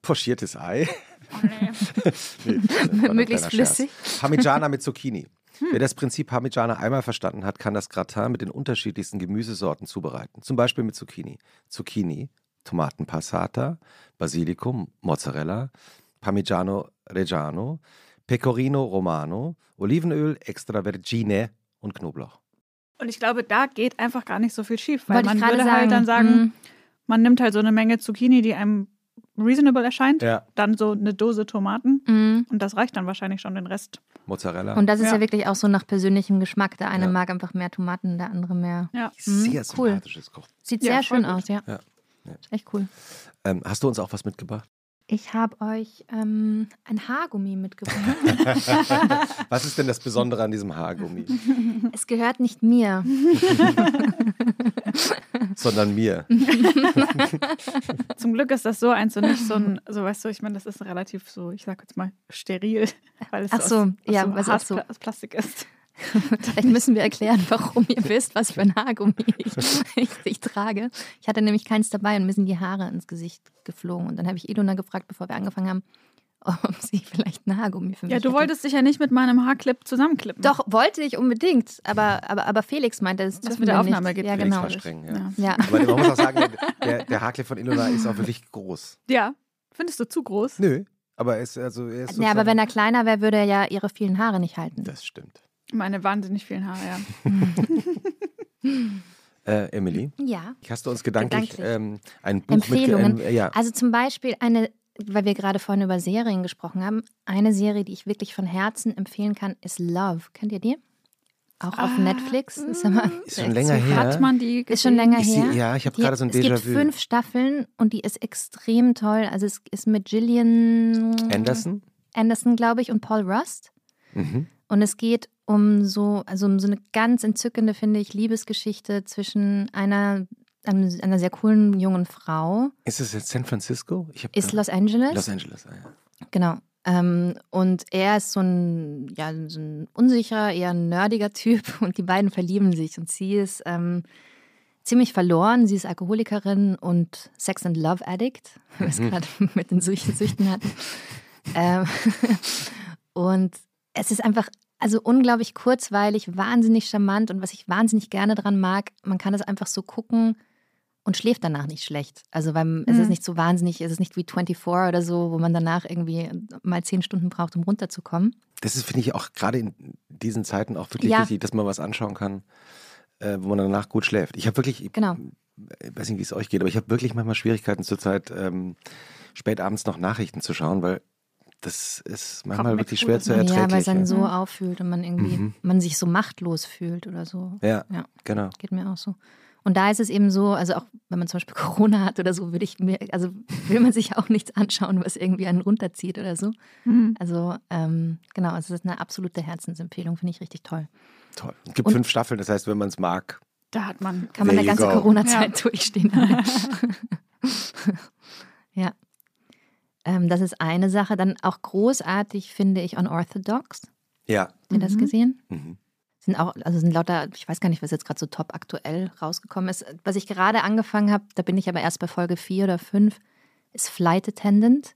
Speaker 1: Pochiertes Ei.
Speaker 2: Oh, nee.
Speaker 1: Nee,
Speaker 3: Möglichst flüssig.
Speaker 1: Parmigiana mit Zucchini.
Speaker 2: Hm.
Speaker 1: Wer das Prinzip Parmigiana einmal verstanden hat, kann das Gratin mit den unterschiedlichsten Gemüsesorten zubereiten. Zum Beispiel mit Zucchini. Zucchini, Tomatenpassata, Basilikum, Mozzarella, Parmigiano Reggiano, Pecorino Romano, Olivenöl, Extravergine und Knoblauch.
Speaker 2: Und ich glaube, da geht einfach gar nicht so viel schief, weil
Speaker 3: Wollte
Speaker 2: man würde halt dann sagen,
Speaker 3: mm,
Speaker 2: man nimmt halt so eine Menge Zucchini, die einem reasonable erscheint,
Speaker 1: Ja.
Speaker 2: dann so eine Dose Tomaten
Speaker 3: mm.
Speaker 2: und das reicht dann wahrscheinlich schon den Rest.
Speaker 1: Mozzarella.
Speaker 3: Und das ist ja.
Speaker 2: Ja.
Speaker 3: wirklich auch so nach persönlichem Geschmack. Der eine
Speaker 1: Ja.
Speaker 3: mag einfach mehr Tomaten, der andere mehr.
Speaker 2: Ja.
Speaker 1: Sehr
Speaker 3: Mhm, cool.
Speaker 1: sympathisches Koch.
Speaker 3: Sieht
Speaker 2: Ja,
Speaker 3: sehr schön
Speaker 2: gut.
Speaker 3: aus, ja.
Speaker 1: Ja. Ja.
Speaker 3: Ist Echt cool.
Speaker 1: Ähm, hast du uns auch was mitgebracht?
Speaker 3: Ich habe euch ähm, ein Haargummi mitgebracht.
Speaker 1: Was ist denn das Besondere an diesem Haargummi?
Speaker 3: es gehört nicht mir.
Speaker 1: sondern mir.
Speaker 2: Zum Glück ist das so eins und nicht so ein, so weißt du, ich meine, das ist relativ so, ich sag jetzt mal, steril, weil es
Speaker 3: Ach so,
Speaker 2: aus,
Speaker 3: ja,
Speaker 2: aus
Speaker 3: was
Speaker 2: so
Speaker 3: auch so.
Speaker 2: Harz- aus Plastik ist.
Speaker 3: Vielleicht müssen wir erklären, warum ihr wisst, was für ein Haargummi ich, ich, ich trage. Ich hatte nämlich keins dabei und mir sind die Haare ins Gesicht geflogen. Und dann habe ich Ilona gefragt, bevor wir angefangen haben, ob sie vielleicht ein Haargummi für mich
Speaker 2: Ja, du
Speaker 3: hätte.
Speaker 2: wolltest dich ja nicht mit meinem Haarclip zusammenklippen.
Speaker 3: Doch, wollte ich unbedingt. Aber, aber, aber Felix meinte, das dürfen
Speaker 2: mit der Aufnahme
Speaker 3: nicht.
Speaker 2: geht.
Speaker 3: Ja,
Speaker 1: Felix
Speaker 3: genau.
Speaker 1: streng, ja.
Speaker 3: Ja.
Speaker 1: Aber man muss auch sagen, der, der Haarclip von Ilona ist auch wirklich groß.
Speaker 2: Ja. Findest du zu groß?
Speaker 1: Nö, aber er ist, also, er ist
Speaker 3: ja, aber wenn er kleiner wäre, würde er ja ihre vielen Haare nicht halten.
Speaker 1: Das stimmt.
Speaker 2: Meine wahnsinnig vielen Haare, ja.
Speaker 1: Äh, Emily,
Speaker 3: Ja.
Speaker 1: hast du uns gedanklich,
Speaker 3: Gedanklich.
Speaker 1: Ähm, ein Buch
Speaker 3: Empfehlungen.
Speaker 1: mit... Ähm, ja,
Speaker 3: Also zum Beispiel eine, weil wir gerade vorhin über Serien gesprochen haben, eine Serie, die ich wirklich von Herzen empfehlen kann, ist Love. Kennt ihr die? Auch auf
Speaker 2: Ah,
Speaker 3: Netflix. Ist, aber
Speaker 1: ist schon länger her.
Speaker 2: Hat man die
Speaker 3: ist schon länger
Speaker 1: Ich
Speaker 3: her.
Speaker 1: ja, ich habe gerade so ein
Speaker 3: Es gibt
Speaker 1: Déjà-vu.
Speaker 3: fünf Staffeln und die ist extrem toll. Also es ist mit Gillian
Speaker 1: Anderson?
Speaker 3: Anderson, glaube ich, und Paul Rust.
Speaker 1: Mhm.
Speaker 3: Und es geht um so, also um so eine ganz entzückende, finde ich, Liebesgeschichte zwischen einer, einem- einer sehr coolen jungen Frau.
Speaker 1: Ist es jetzt San Francisco?
Speaker 3: Ist Los Angeles.
Speaker 1: Los Angeles, ah, ja.
Speaker 3: Genau. Ähm, und er ist so ein, ja, so ein unsicherer, eher nerdiger Typ und die beiden verlieben sich. Und sie ist ähm, ziemlich verloren. Sie ist Alkoholikerin und Sex and Love Addict, weil wir es gerade mit den Süchten, Süchten hatten. Ähm, und es ist einfach, also unglaublich kurzweilig, wahnsinnig charmant und was ich wahnsinnig gerne dran mag, man kann es einfach so gucken und schläft danach nicht schlecht. Also weil es ist
Speaker 2: Mhm.
Speaker 3: nicht so wahnsinnig, es ist nicht wie 24 oder so, wo man danach irgendwie mal zehn Stunden braucht, um runterzukommen.
Speaker 1: Das ist, finde ich, auch gerade in diesen Zeiten auch wirklich
Speaker 3: Ja.
Speaker 1: wichtig, dass man was anschauen kann, äh, wo man danach gut schläft. Ich habe wirklich, ich
Speaker 3: Genau.
Speaker 1: weiß nicht, wie es euch geht, aber ich habe wirklich manchmal Schwierigkeiten zurzeit, ähm, spät abends noch Nachrichten zu schauen, weil das ist manchmal
Speaker 2: mit
Speaker 1: wirklich schwer zu erträglich.
Speaker 3: Ja, weil es dann
Speaker 1: ja.
Speaker 3: so auffühlt und man irgendwie,
Speaker 1: Mhm.
Speaker 3: man sich so machtlos fühlt oder so.
Speaker 1: ja,
Speaker 3: Ja.
Speaker 1: genau.
Speaker 3: Geht mir auch so. Und da ist es eben so, also auch wenn man zum Beispiel Corona hat oder so, würde ich mir, also will man sich auch nichts anschauen, was irgendwie einen runterzieht oder so.
Speaker 2: Mhm.
Speaker 3: Also ähm, genau, also es ist eine absolute Herzensempfehlung, finde ich richtig toll.
Speaker 1: Toll. Es gibt
Speaker 3: Und-
Speaker 1: fünf Staffeln, das heißt, wenn man es mag,
Speaker 2: Da hat man.
Speaker 3: Kann man eine
Speaker 1: you
Speaker 3: ganze. Corona-Zeit durchstehen. Ähm, das ist eine Sache. Dann auch großartig finde ich Unorthodox.
Speaker 1: ja.
Speaker 3: Habt ihr das
Speaker 2: Mhm.
Speaker 3: gesehen?
Speaker 1: Mhm.
Speaker 3: Sind auch, also sind lauter, ich weiß gar nicht, was jetzt gerade so top aktuell rausgekommen ist. Was ich gerade angefangen habe, da bin ich aber erst bei Folge 4 oder 5, ist Flight Attendant.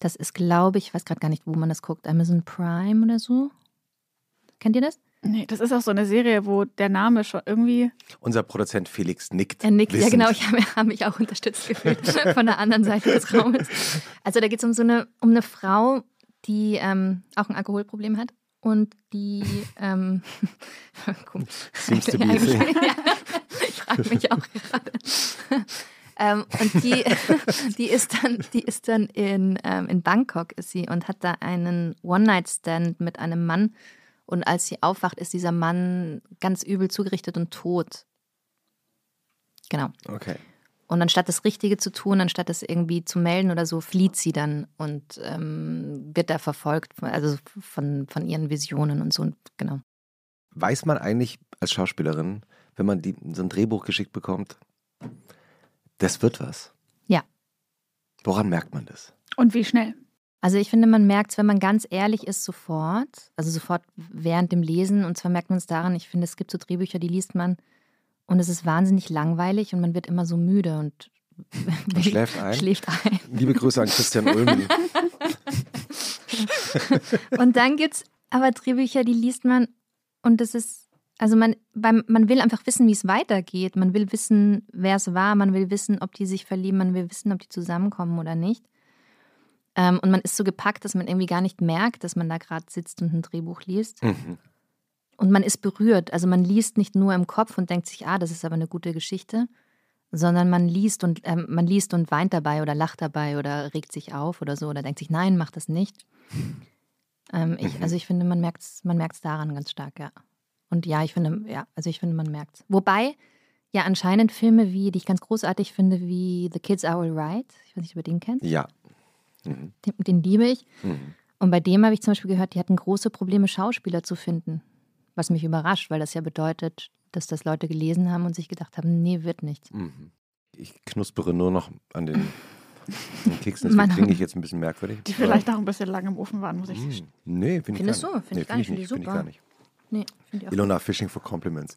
Speaker 3: Das ist, glaube ich, ich weiß gerade gar nicht, wo man das guckt, Amazon Prime oder so. Kennt ihr das?
Speaker 2: Nee, das ist auch so eine Serie, wo der Name schon irgendwie.
Speaker 1: Unser Produzent Felix nickt.
Speaker 3: Er nickt, ja
Speaker 1: wissend.
Speaker 3: genau, ich habe hab mich auch unterstützt gefühlt von der anderen Seite des Raumes. Also da geht es um so eine, um eine Frau, die ähm, auch ein Alkoholproblem hat und die ähm, guck,
Speaker 1: Seems to be
Speaker 3: ja, ich frage mich auch gerade. ähm, und die, die ist dann, die ist dann in, ähm, in Bangkok ist sie und hat da einen One-Night-Stand mit einem Mann. Und als sie aufwacht, ist dieser Mann ganz übel zugerichtet und tot. Genau.
Speaker 1: Okay.
Speaker 3: Und anstatt das Richtige zu tun, anstatt das irgendwie zu melden oder so, flieht sie dann und ähm, wird da verfolgt, von- also von, von ihren Visionen und so. Und genau.
Speaker 1: Weiß man eigentlich als Schauspielerin, wenn man die, so ein Drehbuch geschickt bekommt, das wird was?
Speaker 3: Ja.
Speaker 1: Woran merkt man das?
Speaker 2: Und wie schnell?
Speaker 3: Also ich finde, man merkt es, wenn man ganz ehrlich ist, sofort. Also sofort während dem Lesen. Und zwar merkt man es daran, ich finde, es gibt so Drehbücher, die liest man und es ist wahnsinnig langweilig und man wird immer so müde und
Speaker 1: Man schläft ein.
Speaker 3: schläft ein.
Speaker 1: Liebe Grüße an Christian Ulmen.
Speaker 3: Und dann gibt es aber Drehbücher, die liest man und das ist, also man, beim, man will einfach wissen, wie es weitergeht. Man will wissen, wer es war, man will wissen, ob die sich verlieben, man will wissen, ob die zusammenkommen oder nicht. Ähm, und man ist so gepackt, dass man irgendwie gar nicht merkt, dass man da gerade sitzt und ein Drehbuch liest.
Speaker 1: Mhm.
Speaker 3: Und man ist berührt. Also man liest nicht nur im Kopf und denkt sich, ah, das ist aber eine gute Geschichte, sondern man liest und ähm, man liest und weint dabei oder lacht dabei oder regt sich auf oder so oder denkt sich, nein, mach das nicht. Ähm, ich, also ich finde, man merkt es man merkt's daran ganz stark, ja. Und ja, ich finde, ja, also ich finde, man merkt es. Wobei ja anscheinend Filme wie, die ich ganz großartig finde, wie The Kids Are Alright, ich weiß nicht, ob ihr den kennt,
Speaker 1: Ja. Mhm.
Speaker 3: den, den liebe ich.
Speaker 1: Mhm.
Speaker 3: Und bei dem habe ich zum Beispiel gehört, die hatten große Probleme, Schauspieler zu finden. was mich überrascht, weil das ja bedeutet, dass das Leute gelesen haben und sich gedacht haben, nee, wird nichts.
Speaker 1: Mhm. Ich knuspere nur noch an den, den Keksen, deswegen
Speaker 3: Mann.
Speaker 1: klinge ich jetzt ein bisschen merkwürdig.
Speaker 2: Die vielleicht auch ein bisschen lang im Ofen waren, muss ich
Speaker 1: Mm, Nee, finde ich
Speaker 3: Findest
Speaker 1: gar
Speaker 3: du?
Speaker 1: nicht.
Speaker 3: Find ich gar nicht, find ich
Speaker 1: Find ich gar nicht.
Speaker 3: Nee, finde ich auch.
Speaker 1: Ilona, Fishing for Compliments.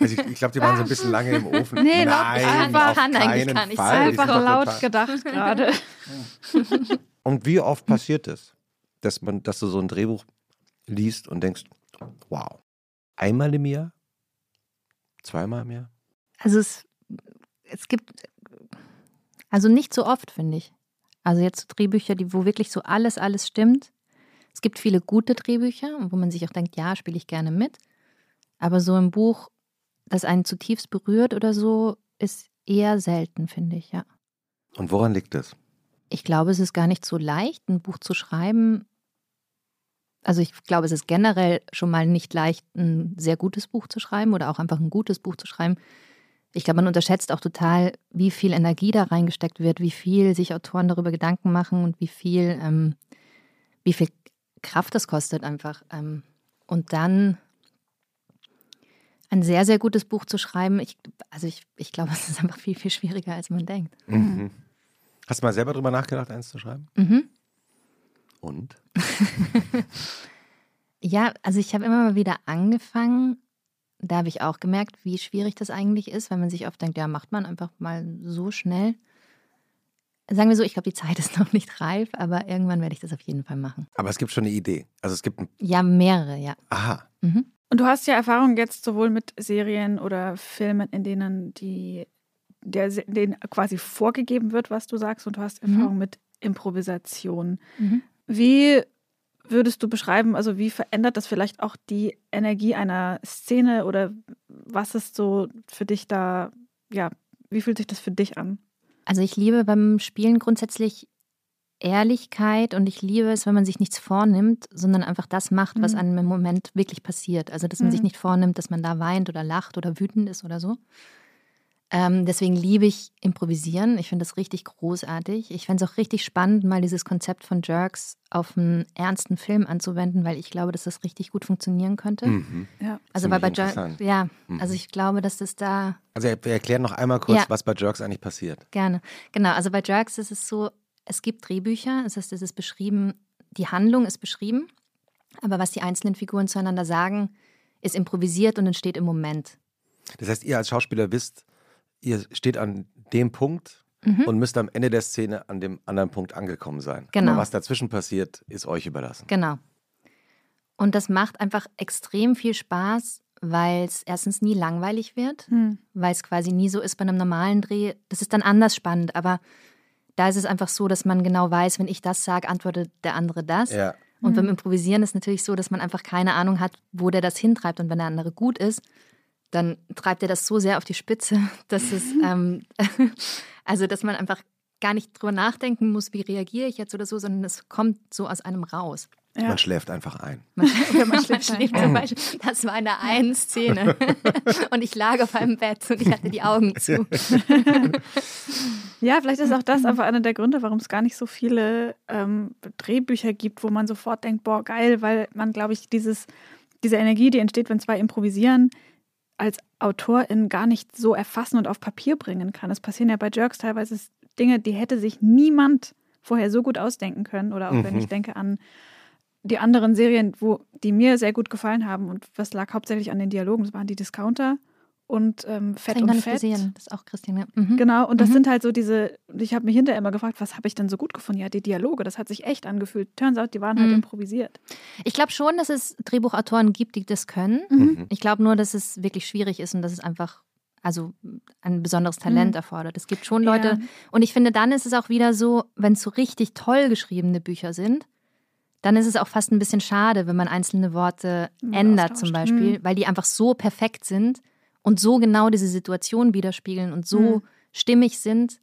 Speaker 1: Also ich ich glaube, die waren so ein bisschen lange im Ofen.
Speaker 2: Nee, laut-
Speaker 1: Nein,
Speaker 2: einfach-
Speaker 1: auf
Speaker 3: kann eigentlich
Speaker 1: keinen
Speaker 3: gar nicht
Speaker 1: Fall.
Speaker 2: Einfach laut
Speaker 1: total-
Speaker 2: gedacht gerade.
Speaker 1: Und wie oft passiert es, dass man, dass du so ein Drehbuch liest und denkst, wow, einmal im Jahr? Zweimal im Jahr?
Speaker 3: Also es, es gibt, also nicht so oft, finde ich. Also jetzt so Drehbücher, die, wo wirklich so alles, alles stimmt. Es gibt viele gute Drehbücher, wo man sich auch denkt, ja, spiele ich gerne mit. Aber so ein Buch, das einen zutiefst berührt oder so, ist eher selten, finde ich, ja.
Speaker 1: Und woran liegt das?
Speaker 3: Ich glaube, es ist gar nicht so leicht, ein Buch zu schreiben. Also ich glaube, es ist generell schon mal nicht leicht, ein sehr gutes Buch zu schreiben oder auch einfach ein gutes Buch zu schreiben. Ich glaube, man unterschätzt auch total, wie viel Energie da reingesteckt wird, wie viel sich Autoren darüber Gedanken machen und wie viel, ähm, wie viel Kraft das kostet einfach. Ähm, und dann ein sehr, sehr gutes Buch zu schreiben, ich, also ich, ich glaube, es ist einfach viel, viel schwieriger, als man denkt.
Speaker 1: Mhm. Hast du mal selber drüber nachgedacht, eins zu schreiben?
Speaker 3: Mhm.
Speaker 1: Und?
Speaker 3: Ja, also ich habe immer mal wieder angefangen. Da habe ich auch gemerkt, wie schwierig das eigentlich ist, wenn man sich oft denkt, ja, macht man einfach mal so schnell. Sagen wir so, ich glaube, die Zeit ist noch nicht reif, aber irgendwann werde ich das auf jeden Fall machen.
Speaker 1: Aber es gibt schon eine Idee. Also es gibt ein.
Speaker 3: Ja, mehrere, ja.
Speaker 1: Aha.
Speaker 3: Mhm.
Speaker 2: Und du hast ja Erfahrung jetzt sowohl mit Serien oder Filmen, in denen die der, denen quasi vorgegeben wird, was du sagst, und du hast
Speaker 3: Mhm.
Speaker 2: Erfahrung mit Improvisation.
Speaker 3: Mhm.
Speaker 2: Wie würdest du beschreiben, also wie verändert das vielleicht auch die Energie einer Szene oder was ist so für dich da, ja, wie fühlt sich das für dich an?
Speaker 3: Also ich liebe beim Spielen grundsätzlich Ehrlichkeit und ich liebe es, wenn man sich nichts vornimmt, sondern einfach das macht, was
Speaker 2: Mhm.
Speaker 3: einem im Moment wirklich passiert. Also dass man sich
Speaker 2: Mhm.
Speaker 3: nicht vornimmt, dass man da weint oder lacht oder wütend ist oder so. Ähm, deswegen liebe ich Improvisieren. Ich finde das richtig großartig. Ich fände es auch richtig spannend, mal dieses Konzept von Jerks auf einen ernsten Film anzuwenden, weil ich glaube, dass das richtig gut funktionieren könnte.
Speaker 1: Mhm.
Speaker 2: Ja.
Speaker 3: Also weil bei Jerks, ja,
Speaker 1: Mhm.
Speaker 3: also ich glaube, dass das da
Speaker 1: Also wir erklären noch einmal kurz,
Speaker 3: Ja.
Speaker 1: was bei Jerks eigentlich passiert.
Speaker 3: Gerne. Genau, also bei Jerks ist es so, es gibt Drehbücher, das heißt, es ist beschrieben, die Handlung ist beschrieben, aber was die einzelnen Figuren zueinander sagen, ist improvisiert und entsteht im Moment.
Speaker 1: Das heißt, ihr als Schauspieler wisst, ihr steht an dem Punkt
Speaker 3: Mhm.
Speaker 1: und müsst am Ende der Szene an dem anderen Punkt angekommen sein.
Speaker 3: Genau.
Speaker 1: Aber was dazwischen passiert, ist euch überlassen.
Speaker 3: Genau. Und das macht einfach extrem viel Spaß, weil es erstens nie langweilig wird,
Speaker 2: Hm.
Speaker 3: weil es quasi nie so ist bei einem normalen Dreh. Das ist dann anders spannend, aber da ist es einfach so, dass man genau weiß, wenn ich das sage, antwortet der andere das.
Speaker 1: Ja.
Speaker 3: Und beim
Speaker 2: Mhm.
Speaker 3: Improvisieren ist natürlich so, dass man einfach keine Ahnung hat, wo der das hintreibt. Und wenn der andere gut ist, dann treibt er das so sehr auf die Spitze, dass es, ähm, also dass man einfach gar nicht drüber nachdenken muss, wie reagiere ich jetzt oder so, sondern es kommt so aus einem raus.
Speaker 2: Ja.
Speaker 1: Man schläft einfach ein.
Speaker 3: Man, oder man schläft zum Beispiel. Das war in der einen Szene. Und ich lag auf einem Bett und ich hatte die Augen zu.
Speaker 2: Ja, vielleicht ist auch das einfach einer der Gründe, warum es gar nicht so viele ähm, Drehbücher gibt, wo man sofort denkt, boah, geil, weil man, glaube ich, dieses, diese Energie, die entsteht, wenn zwei improvisieren, als Autorin gar nicht so erfassen und auf Papier bringen kann. Es passieren ja bei Jerks teilweise Dinge, die hätte sich niemand vorher so gut ausdenken können. Oder auch wenn
Speaker 1: Mhm.
Speaker 2: ich denke an die anderen Serien, wo die mir sehr gut gefallen haben und was lag hauptsächlich an den Dialogen, das waren die Discounter und ähm, Fett und Fett.
Speaker 3: gesehen. Das ist auch Christian. Ja. Mhm.
Speaker 2: Genau, und das
Speaker 3: Mhm.
Speaker 2: sind halt so diese, ich habe mich hinterher immer gefragt, was habe ich denn so gut gefunden? Ja, die Dialoge, das hat sich echt angefühlt. Turns out, die waren halt
Speaker 3: Mhm.
Speaker 2: improvisiert.
Speaker 3: Ich glaube schon, dass es Drehbuchautoren gibt, die das können.
Speaker 1: Mhm.
Speaker 3: Ich glaube nur, dass es wirklich schwierig ist und dass es einfach also ein besonderes Talent
Speaker 2: Mhm.
Speaker 3: erfordert. Es gibt schon Leute,
Speaker 2: Ja.
Speaker 3: und ich finde, dann ist es auch wieder so, wenn es so richtig toll geschriebene Bücher sind, dann ist es auch fast ein bisschen schade, wenn man einzelne Worte
Speaker 2: Ja,
Speaker 3: ändert zum. Beispiel,
Speaker 2: Mhm.
Speaker 3: weil die einfach so perfekt sind und so genau diese Situation widerspiegeln und so
Speaker 2: Mhm.
Speaker 3: stimmig sind,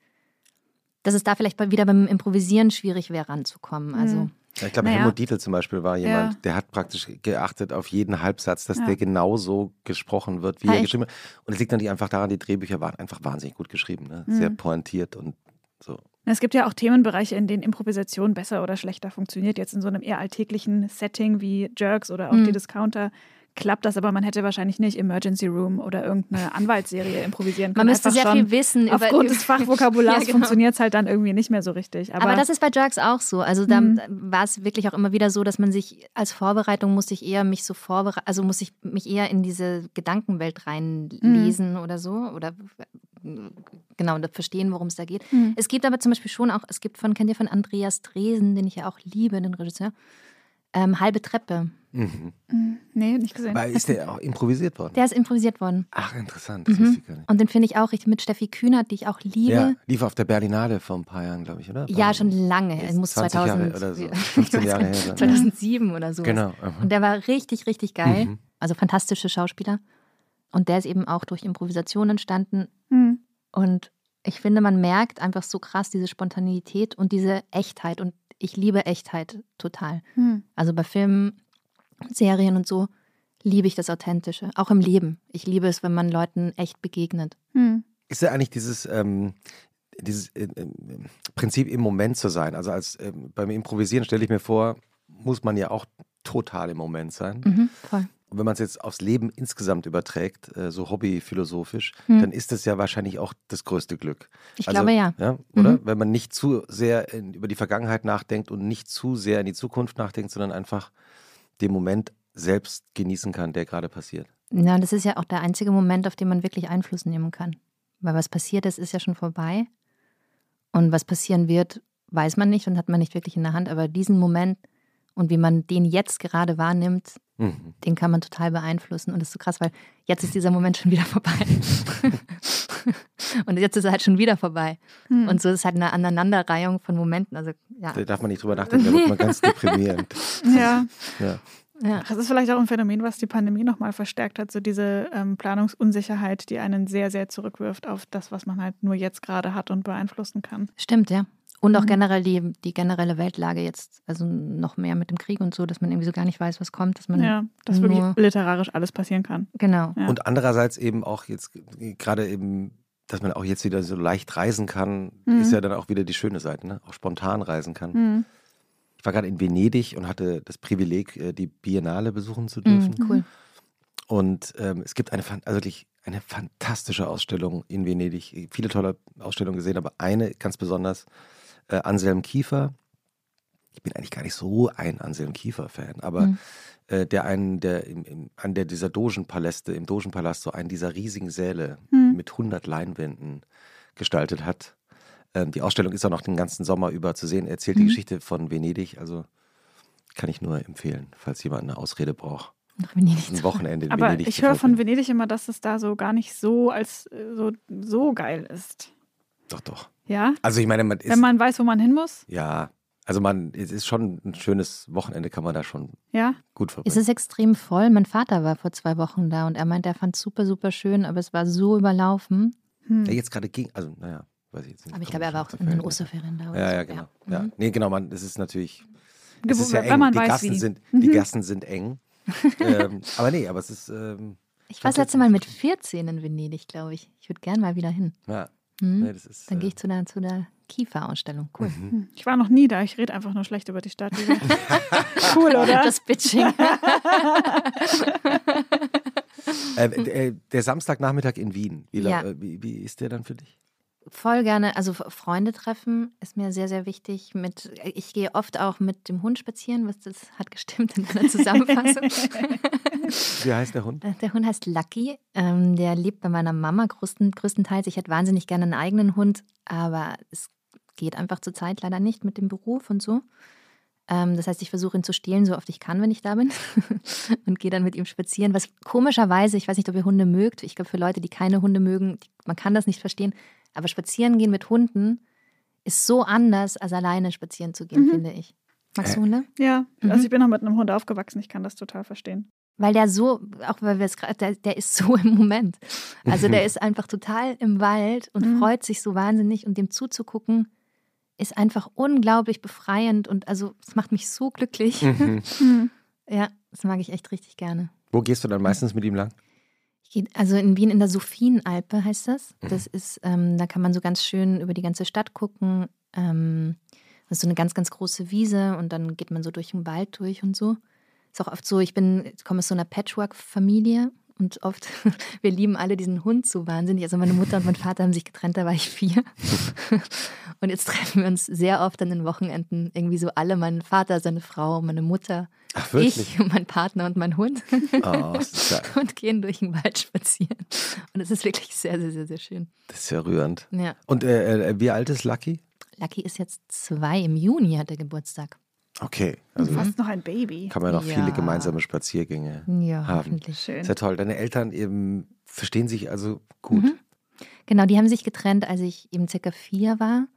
Speaker 3: dass es da vielleicht bei- wieder beim Improvisieren schwierig wäre, ranzukommen. Also
Speaker 2: Mhm.
Speaker 1: Ja, Ich glaube,
Speaker 2: Naja.
Speaker 1: Helmut Dietl zum Beispiel war jemand,
Speaker 2: Ja.
Speaker 1: der hat praktisch geachtet auf jeden Halbsatz, dass
Speaker 2: Ja.
Speaker 1: der genau so gesprochen wird, wie
Speaker 3: Ah,
Speaker 1: er
Speaker 3: echt?
Speaker 1: geschrieben hat. Und es liegt natürlich einfach daran, die Drehbücher waren einfach wahnsinnig gut geschrieben, ne? sehr
Speaker 2: Mhm.
Speaker 1: pointiert und so.
Speaker 2: Es gibt ja auch Themenbereiche, in denen Improvisation besser oder schlechter funktioniert. Jetzt in so einem eher alltäglichen Setting wie Jerks oder auch
Speaker 3: Mhm.
Speaker 2: die Discounter klappt das, aber man hätte wahrscheinlich nicht Emergency Room oder irgendeine Anwaltsserie improvisieren können.
Speaker 3: Man müsste
Speaker 2: Einfach
Speaker 3: sehr
Speaker 2: schon
Speaker 3: viel wissen. über-
Speaker 2: Aufgrund des Fachvokabulars
Speaker 3: Ja, genau.
Speaker 2: funktioniert es halt dann irgendwie nicht mehr so richtig. Aber,
Speaker 3: Aber, das ist bei Jerks auch so. Also da
Speaker 2: Mhm.
Speaker 3: war es wirklich auch immer wieder so, dass man sich als Vorbereitung musste ich eher mich so vorbereiten, also muss ich mich eher in diese Gedankenwelt reinlesen oder so oder genau verstehen, worum es da geht.
Speaker 2: Mhm.
Speaker 3: Es gibt aber zum Beispiel schon auch, es gibt von kennt ihr von Andreas Dresen, den ich ja auch liebe, den Regisseur, ähm, halbe Treppe.
Speaker 1: Mhm.
Speaker 2: Mhm. nee, nicht gesehen.
Speaker 1: Aber ist der auch improvisiert worden?
Speaker 3: Der ist improvisiert worden.
Speaker 1: Ach, interessant. Das wusste ich gar nicht.
Speaker 3: Und den finde ich auch richtig mit Steffi Kühnert, die ich auch liebe.
Speaker 1: Ja, lief auf der Berlinale vor ein paar Jahren, glaube ich, oder?
Speaker 3: Ja, schon lange. Es muss
Speaker 1: 20
Speaker 3: 2000
Speaker 1: Jahre oder so.
Speaker 3: ich
Speaker 1: 15
Speaker 3: weiß
Speaker 1: Jahre her dann.
Speaker 3: 2007 oder so.
Speaker 1: Genau.
Speaker 3: Und der war richtig, richtig geil.
Speaker 1: Mhm.
Speaker 3: Also fantastische Schauspieler. Und der ist eben auch durch Improvisation entstanden.
Speaker 2: Mhm.
Speaker 3: Und ich finde, man merkt einfach so krass diese Spontanität und diese Echtheit. Und ich liebe Echtheit total.
Speaker 2: Mhm.
Speaker 3: Also bei Filmen, Serien und so liebe ich das Authentische. Auch im Leben. Ich liebe es, wenn man Leuten echt begegnet.
Speaker 2: Mhm.
Speaker 1: Ist ja eigentlich dieses, ähm, dieses äh, äh, Prinzip im Moment zu sein. Also als ähm, beim Improvisieren stelle ich mir vor, muss man ja auch total im Moment sein.
Speaker 3: Mhm, voll.
Speaker 1: Und wenn man es jetzt aufs Leben insgesamt überträgt, äh, so hobbyphilosophisch,
Speaker 3: Hm.
Speaker 1: dann ist das ja wahrscheinlich auch das größte Glück.
Speaker 3: Ich
Speaker 1: Also,
Speaker 3: glaube ja.
Speaker 1: ja oder?
Speaker 3: Mhm.
Speaker 1: Wenn man nicht zu sehr in, über die Vergangenheit nachdenkt und nicht zu sehr in die Zukunft nachdenkt, sondern einfach den Moment selbst genießen kann, der gerade passiert.
Speaker 3: Ja, das ist ja auch der einzige Moment, auf den man wirklich Einfluss nehmen kann. Weil was passiert ist, ist ja schon vorbei. Und was passieren wird, weiß man nicht und hat man nicht wirklich in der Hand. Aber diesen Moment und wie man den jetzt gerade wahrnimmt,
Speaker 1: Mhm.
Speaker 3: den kann man total beeinflussen. Und das ist so krass, weil jetzt ist dieser Moment schon wieder vorbei. und jetzt ist er halt schon wieder vorbei.
Speaker 2: Mhm.
Speaker 3: Und so ist halt eine Aneinanderreihung von Momenten. Also ja.
Speaker 1: Da darf man nicht drüber nachdenken, da wird man ganz deprimierend.
Speaker 2: Ja.
Speaker 1: Ja.
Speaker 3: ja.
Speaker 2: Das ist vielleicht auch ein Phänomen, was die Pandemie nochmal verstärkt hat, so diese ähm, Planungsunsicherheit, die einen sehr, sehr zurückwirft auf das, was man halt nur jetzt gerade hat und beeinflussen kann.
Speaker 3: Stimmt, ja. Und auch
Speaker 2: Mhm.
Speaker 3: generell die, die generelle Weltlage jetzt, also noch mehr mit dem Krieg und so, dass man irgendwie so gar nicht weiß, was kommt, dass man
Speaker 2: Ja, dass wirklich
Speaker 3: nur-
Speaker 2: literarisch alles passieren kann.
Speaker 3: genau.
Speaker 2: Ja.
Speaker 1: Und andererseits eben auch jetzt gerade eben, dass man auch jetzt wieder so leicht reisen kann,
Speaker 2: Mhm.
Speaker 1: ist ja dann auch wieder die schöne Seite, ne? Auch spontan reisen kann.
Speaker 2: Mhm.
Speaker 1: Ich war gerade in Venedig und hatte das Privileg, äh, die Biennale besuchen zu dürfen.
Speaker 3: Mhm, cool.
Speaker 1: Und ähm, es gibt eine, also wirklich eine fantastische Ausstellung in Venedig. Viele tolle Ausstellungen gesehen, aber eine ganz besonders, äh, Anselm Kiefer. Ich bin eigentlich gar nicht so ein Anselm Kiefer-Fan, aber
Speaker 3: Mhm.
Speaker 1: äh, der einen, der im, im, an der dieser Dogenpaläste, im Dogenpalast so einen dieser riesigen Säle
Speaker 2: Mhm.
Speaker 1: mit 100 Leinwänden gestaltet hat. Ähm, die Ausstellung ist auch noch den ganzen Sommer über zu sehen. Er erzählt die
Speaker 3: Mhm.
Speaker 1: Geschichte von Venedig, also kann ich nur empfehlen, falls jemand eine Ausrede braucht.
Speaker 3: Nach Venedig
Speaker 1: Ein Wochenende in
Speaker 2: Aber
Speaker 1: Venedig.
Speaker 2: ich höre von. Venedig immer, dass es da so gar nicht so als äh, so, so geil ist.
Speaker 1: Doch, doch.
Speaker 2: Ja?
Speaker 1: Also ich meine, man ist,
Speaker 2: Wenn man weiß, wo man hin muss?
Speaker 1: ja, also man, es ist schon ein schönes Wochenende, kann man da schon
Speaker 2: Ja?
Speaker 1: gut
Speaker 3: Es
Speaker 1: verbringen.
Speaker 3: ist extrem voll. Mein Vater war vor zwei Wochen da und er meint, er fand es super, super schön, aber es war so überlaufen.
Speaker 2: Hm.
Speaker 1: Ja, jetzt gerade ging, also naja, weiß ich jetzt nicht.
Speaker 3: Aber ich glaube, er war auch in den Osterferien da. oder
Speaker 1: Ja,
Speaker 3: so.
Speaker 1: ja, genau. Ja.
Speaker 3: Mhm.
Speaker 1: Nee, genau, man, es ist natürlich, es ist ja
Speaker 2: wenn
Speaker 1: eng.
Speaker 2: man
Speaker 1: die
Speaker 2: weiß,
Speaker 1: Gassen
Speaker 2: wie.
Speaker 1: sind, die
Speaker 2: Mhm.
Speaker 1: Gassen sind eng. ähm, aber nee, aber es ist, ähm,
Speaker 3: Ich war das letzte Mal mit 14 in Venedig, glaube ich. Ich würde gern mal wieder hin.
Speaker 1: ja,
Speaker 3: Mhm.
Speaker 1: nee, das ist.
Speaker 3: Dann
Speaker 1: äh,
Speaker 3: gehe ich zu der, zu der Kiefer-Ausstellung. Cool.
Speaker 1: mhm.
Speaker 2: Hm. Ich war noch nie da, ich rede einfach nur schlecht über die Stadt. Cool, oder?
Speaker 3: Das Bitching.
Speaker 1: Äh, äh, der Samstagnachmittag in Wien, wie,
Speaker 3: Ja.
Speaker 1: äh, wie, wie ist der dann für dich?
Speaker 3: Voll gerne. Also Freunde treffen ist mir sehr, sehr wichtig. Mit, ich gehe oft auch mit dem Hund spazieren, was das hat gestimmt in meiner Zusammenfassung.
Speaker 1: Wie heißt der Hund?
Speaker 3: Der Hund heißt Lucky. Ähm, der lebt bei meiner Mama größten, größtenteils. Ich hätte wahnsinnig gerne einen eigenen Hund, aber es geht einfach zurzeit leider nicht mit dem Beruf und so. Ähm, das heißt, ich versuche ihn zu stehlen, so oft ich kann, wenn ich da bin. und gehe dann mit ihm spazieren. Was komischerweise, ich weiß nicht, ob ihr Hunde mögt. Ich glaube, für Leute, die keine Hunde mögen, die, man kann das nicht verstehen. Aber spazieren gehen mit Hunden ist so anders, als alleine spazieren zu gehen,
Speaker 2: Mhm.
Speaker 3: finde ich. Magst du
Speaker 1: Äh.
Speaker 3: Hunde?
Speaker 2: Ja,
Speaker 3: Mhm.
Speaker 2: also ich bin auch mit einem Hund aufgewachsen, ich kann das total verstehen.
Speaker 3: Weil der so, auch weil wir es gerade, der, der ist so im Moment. Also der ist einfach total im Wald und
Speaker 2: Mhm.
Speaker 3: freut sich so wahnsinnig und dem zuzugucken ist einfach unglaublich befreiend und also es macht mich so glücklich.
Speaker 1: Mhm.
Speaker 2: Hm.
Speaker 3: Ja, das mag ich echt richtig gerne.
Speaker 1: Wo gehst du dann meistens mit ihm lang?
Speaker 3: Also in Wien in der Sophienalpe heißt das.
Speaker 1: Mhm.
Speaker 3: Das ist, ähm, da kann man so ganz schön über die ganze Stadt gucken. Ähm, das ist so eine ganz, ganz große Wiese und dann geht man so durch den Wald durch und so. Ist auch oft so, ich bin, ich komme aus so einer Patchwork-Familie und oft, wir lieben alle diesen Hund so wahnsinnig. Also meine Mutter und mein Vater haben sich getrennt, da war ich vier. Und jetzt treffen wir uns sehr oft an den Wochenenden irgendwie so alle, mein Vater, seine Frau, meine Mutter,
Speaker 1: Ach, wirklich?
Speaker 3: ich und mein Partner und mein Hund
Speaker 1: Oh,
Speaker 3: und gehen durch den Wald spazieren. Und es ist wirklich sehr, sehr, sehr, sehr schön.
Speaker 1: das ist ja rührend.
Speaker 3: Ja.
Speaker 1: Und äh, äh, wie alt ist Lucky?
Speaker 3: Lucky ist jetzt zwei, im Juni hat er Geburtstag.
Speaker 1: Okay, also
Speaker 2: Fast noch ein Baby.
Speaker 1: kann man noch
Speaker 3: Ja.
Speaker 1: viele gemeinsame Spaziergänge
Speaker 3: Ja,
Speaker 1: haben.
Speaker 3: hoffentlich.
Speaker 2: Schön.
Speaker 1: Sehr toll. Deine Eltern eben verstehen sich also gut.
Speaker 3: Mhm. Genau, die haben sich getrennt, als ich eben circa vier war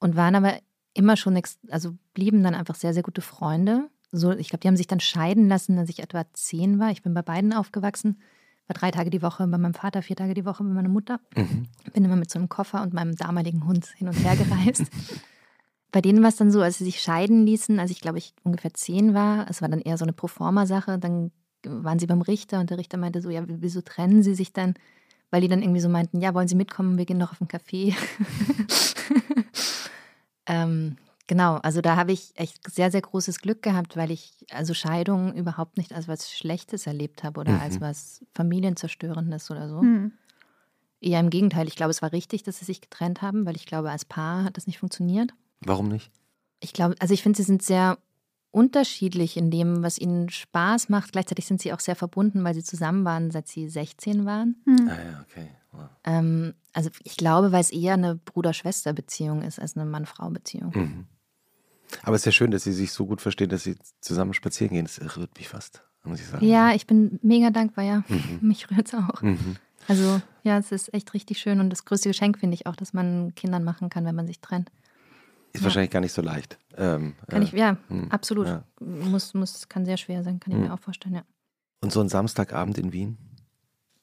Speaker 3: und waren aber immer schon, also blieben dann einfach sehr, sehr gute Freunde. So, ich glaube, die haben sich dann scheiden lassen, als ich etwa zehn war. Ich bin bei beiden aufgewachsen, war drei Tage die Woche bei meinem Vater, vier Tage die Woche bei meiner Mutter.
Speaker 1: Mhm.
Speaker 3: Bin immer mit so einem Koffer und meinem damaligen Hund hin und her gereist. Bei denen war es dann so, als sie sich scheiden ließen, als ich glaube ich ungefähr zehn war, es war dann eher so eine Proforma-Sache, dann waren sie beim Richter und der Richter meinte so, ja, wieso trennen sie sich dann? Weil die dann irgendwie so meinten, ja, wollen Sie mitkommen, wir gehen noch auf einen Café. ähm, genau, also da habe ich echt sehr, sehr großes Glück gehabt, weil ich also Scheidungen überhaupt nicht als was Schlechtes erlebt habe oder
Speaker 1: Mhm.
Speaker 3: als was Familienzerstörendes oder so.
Speaker 2: Hm.
Speaker 3: Eher im Gegenteil, ich glaube, es war richtig, dass sie sich getrennt haben, weil ich glaube, als Paar hat das nicht funktioniert.
Speaker 1: Warum nicht?
Speaker 3: Ich glaube, also ich finde, sie sind sehr unterschiedlich in dem, was ihnen Spaß macht. Gleichzeitig sind sie auch sehr verbunden, weil sie zusammen waren, seit sie 16 waren.
Speaker 2: Hm.
Speaker 1: Ah ja, okay. Wow.
Speaker 3: Ähm, also ich glaube, weil es eher eine Bruder-Schwester-Beziehung ist als eine Mann-Frau-Beziehung.
Speaker 1: Mhm. Aber es ist ja schön, dass sie sich so gut verstehen, dass sie zusammen spazieren gehen. Das rührt mich fast, muss ich sagen.
Speaker 3: Ja, ich bin mega dankbar, ja.
Speaker 1: Mhm.
Speaker 3: Mich rührt es auch.
Speaker 1: Mhm.
Speaker 3: Also ja, es ist echt richtig schön und das größte Geschenk finde ich auch, dass man Kindern machen kann, wenn man sich trennt.
Speaker 1: Ist
Speaker 3: Ja.
Speaker 1: wahrscheinlich gar nicht so leicht. Ähm,
Speaker 3: Kann
Speaker 1: äh,
Speaker 3: ich, ja,
Speaker 1: hm,
Speaker 3: absolut.
Speaker 1: ja.
Speaker 3: Muss, muss, kann sehr schwer sein, kann ich
Speaker 1: Hm.
Speaker 3: mir auch vorstellen, ja.
Speaker 1: Und so ein Samstagabend in Wien?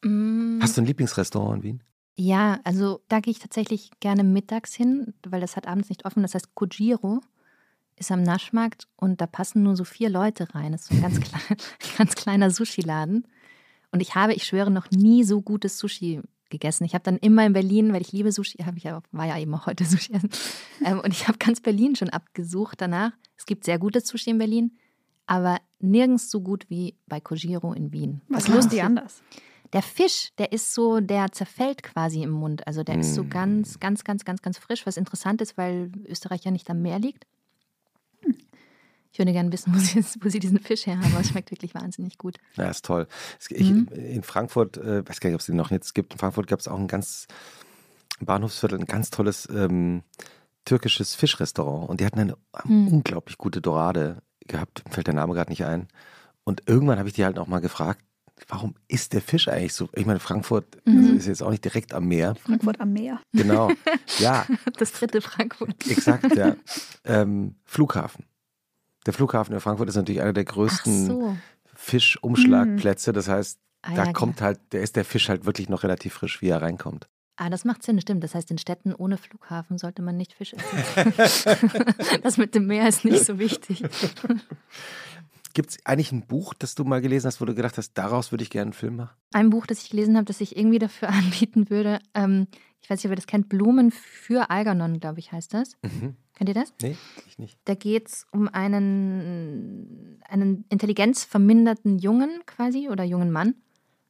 Speaker 3: Mm.
Speaker 1: Hast du ein Lieblingsrestaurant in Wien?
Speaker 3: Ja, also da gehe ich tatsächlich gerne mittags hin, weil das hat abends nicht offen. Das heißt, Kojiro ist am Naschmarkt und da passen nur so vier Leute rein. Das ist so ein ganz, klein, ganz kleiner Sushi-Laden. Und ich habe, ich schwöre, noch nie so gutes Sushi gegessen. Ich habe dann immer in Berlin, weil ich liebe Sushi, habe ich ja, war ja eben auch heute Sushi essen. Ähm, und ich habe ganz Berlin schon abgesucht danach. Es gibt sehr gutes Sushi in Berlin, aber nirgends so gut wie bei Kojiro in Wien.
Speaker 2: Was
Speaker 3: Das
Speaker 2: machen die anders?
Speaker 3: der Fisch, der ist so, der zerfällt quasi im Mund. Also der ist so
Speaker 1: Mm.
Speaker 3: ganz, ganz, ganz, ganz, ganz frisch, was interessant ist, weil Österreich ja nicht am Meer liegt. Ich würde gerne wissen, wo sie, wo sie diesen Fisch her haben, aber es schmeckt wirklich wahnsinnig gut.
Speaker 1: Ja, ist toll. Ich,
Speaker 3: Mhm.
Speaker 1: In Frankfurt, äh, weiß gar nicht, ob es den noch jetzt gibt, in Frankfurt gab es auch ein ganz im Bahnhofsviertel, ein ganz tolles ähm, türkisches Fischrestaurant. Und die hatten eine
Speaker 3: Hm.
Speaker 1: unglaublich gute Dorade gehabt. Mir fällt der Name gerade nicht ein. Und irgendwann habe ich die halt auch mal gefragt, warum ist der Fisch eigentlich so? Ich meine, Frankfurt also
Speaker 3: Mhm.
Speaker 1: ist jetzt auch nicht direkt am Meer.
Speaker 2: Frankfurt am Meer.
Speaker 1: Genau. Ja,
Speaker 3: Das dritte Frankfurt.
Speaker 1: exakt, ja. Ähm, Flughafen. Der Flughafen in Frankfurt ist natürlich einer der größten
Speaker 3: so.
Speaker 1: Fischumschlagplätze. Das heißt,
Speaker 3: Ah,
Speaker 1: da
Speaker 3: ja,
Speaker 1: kommt
Speaker 3: genau.
Speaker 1: halt, der ist der Fisch halt wirklich noch relativ frisch, wie er reinkommt.
Speaker 3: Ah, das macht Sinn, stimmt. Das heißt, in Städten ohne Flughafen sollte man nicht Fisch essen. das mit dem Meer ist nicht so wichtig.
Speaker 1: Gibt es eigentlich ein Buch, das du mal gelesen hast, wo du gedacht hast, daraus würde ich gerne einen Film machen?
Speaker 3: Ein Buch, das ich gelesen habe, das ich irgendwie dafür anbieten würde. Ähm, ich weiß nicht, ob ihr das kennt. Blumen für Algernon, glaube ich, heißt das.
Speaker 1: Mhm.
Speaker 3: Kennt ihr das?
Speaker 1: Nee, ich nicht.
Speaker 3: Da geht es um einen, einen intelligenzverminderten Jungen quasi oder jungen Mann.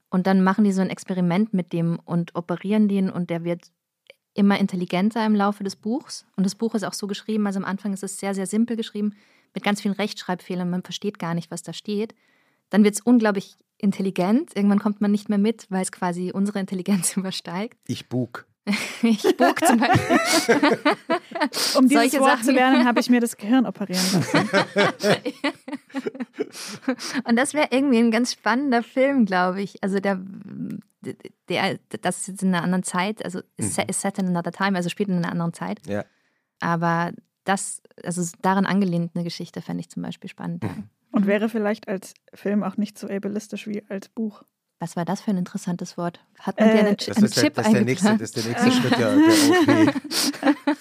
Speaker 3: Und dann machen die so ein Experiment mit dem und operieren den und der wird immer intelligenter im Laufe des Buchs. Und das Buch ist auch so geschrieben, also am Anfang ist es sehr, sehr simpel geschrieben, mit ganz vielen Rechtschreibfehlern. Man versteht gar nicht, was da steht. Dann wird es unglaublich intelligent. Irgendwann kommt man nicht mehr mit, weil es quasi unsere Intelligenz übersteigt.
Speaker 1: Ich bug.
Speaker 3: Ich bug zum Beispiel.
Speaker 2: Um dieses
Speaker 3: Solche
Speaker 2: Wort
Speaker 3: Sachen.
Speaker 2: zu lernen, habe ich mir das Gehirn operieren lassen.
Speaker 3: Und das wäre irgendwie ein ganz spannender Film, glaube ich. Also der, der, das ist jetzt in einer anderen Zeit, also ist
Speaker 1: Mhm.
Speaker 3: ist set in another time, also spielt in einer anderen Zeit.
Speaker 1: Ja.
Speaker 3: Aber das, also daran angelehnt eine Geschichte fände ich zum Beispiel spannend.
Speaker 1: Mhm.
Speaker 2: Und wäre vielleicht als Film auch nicht so ableistisch wie als Buch.
Speaker 3: Was war das für ein interessantes Wort? Hat man
Speaker 2: Äh,
Speaker 3: dir einen, Ch-
Speaker 1: Das
Speaker 3: einen
Speaker 1: ist, der,
Speaker 3: Chip
Speaker 1: das, ist der nächste, das ist der nächste Schritt der, der OP.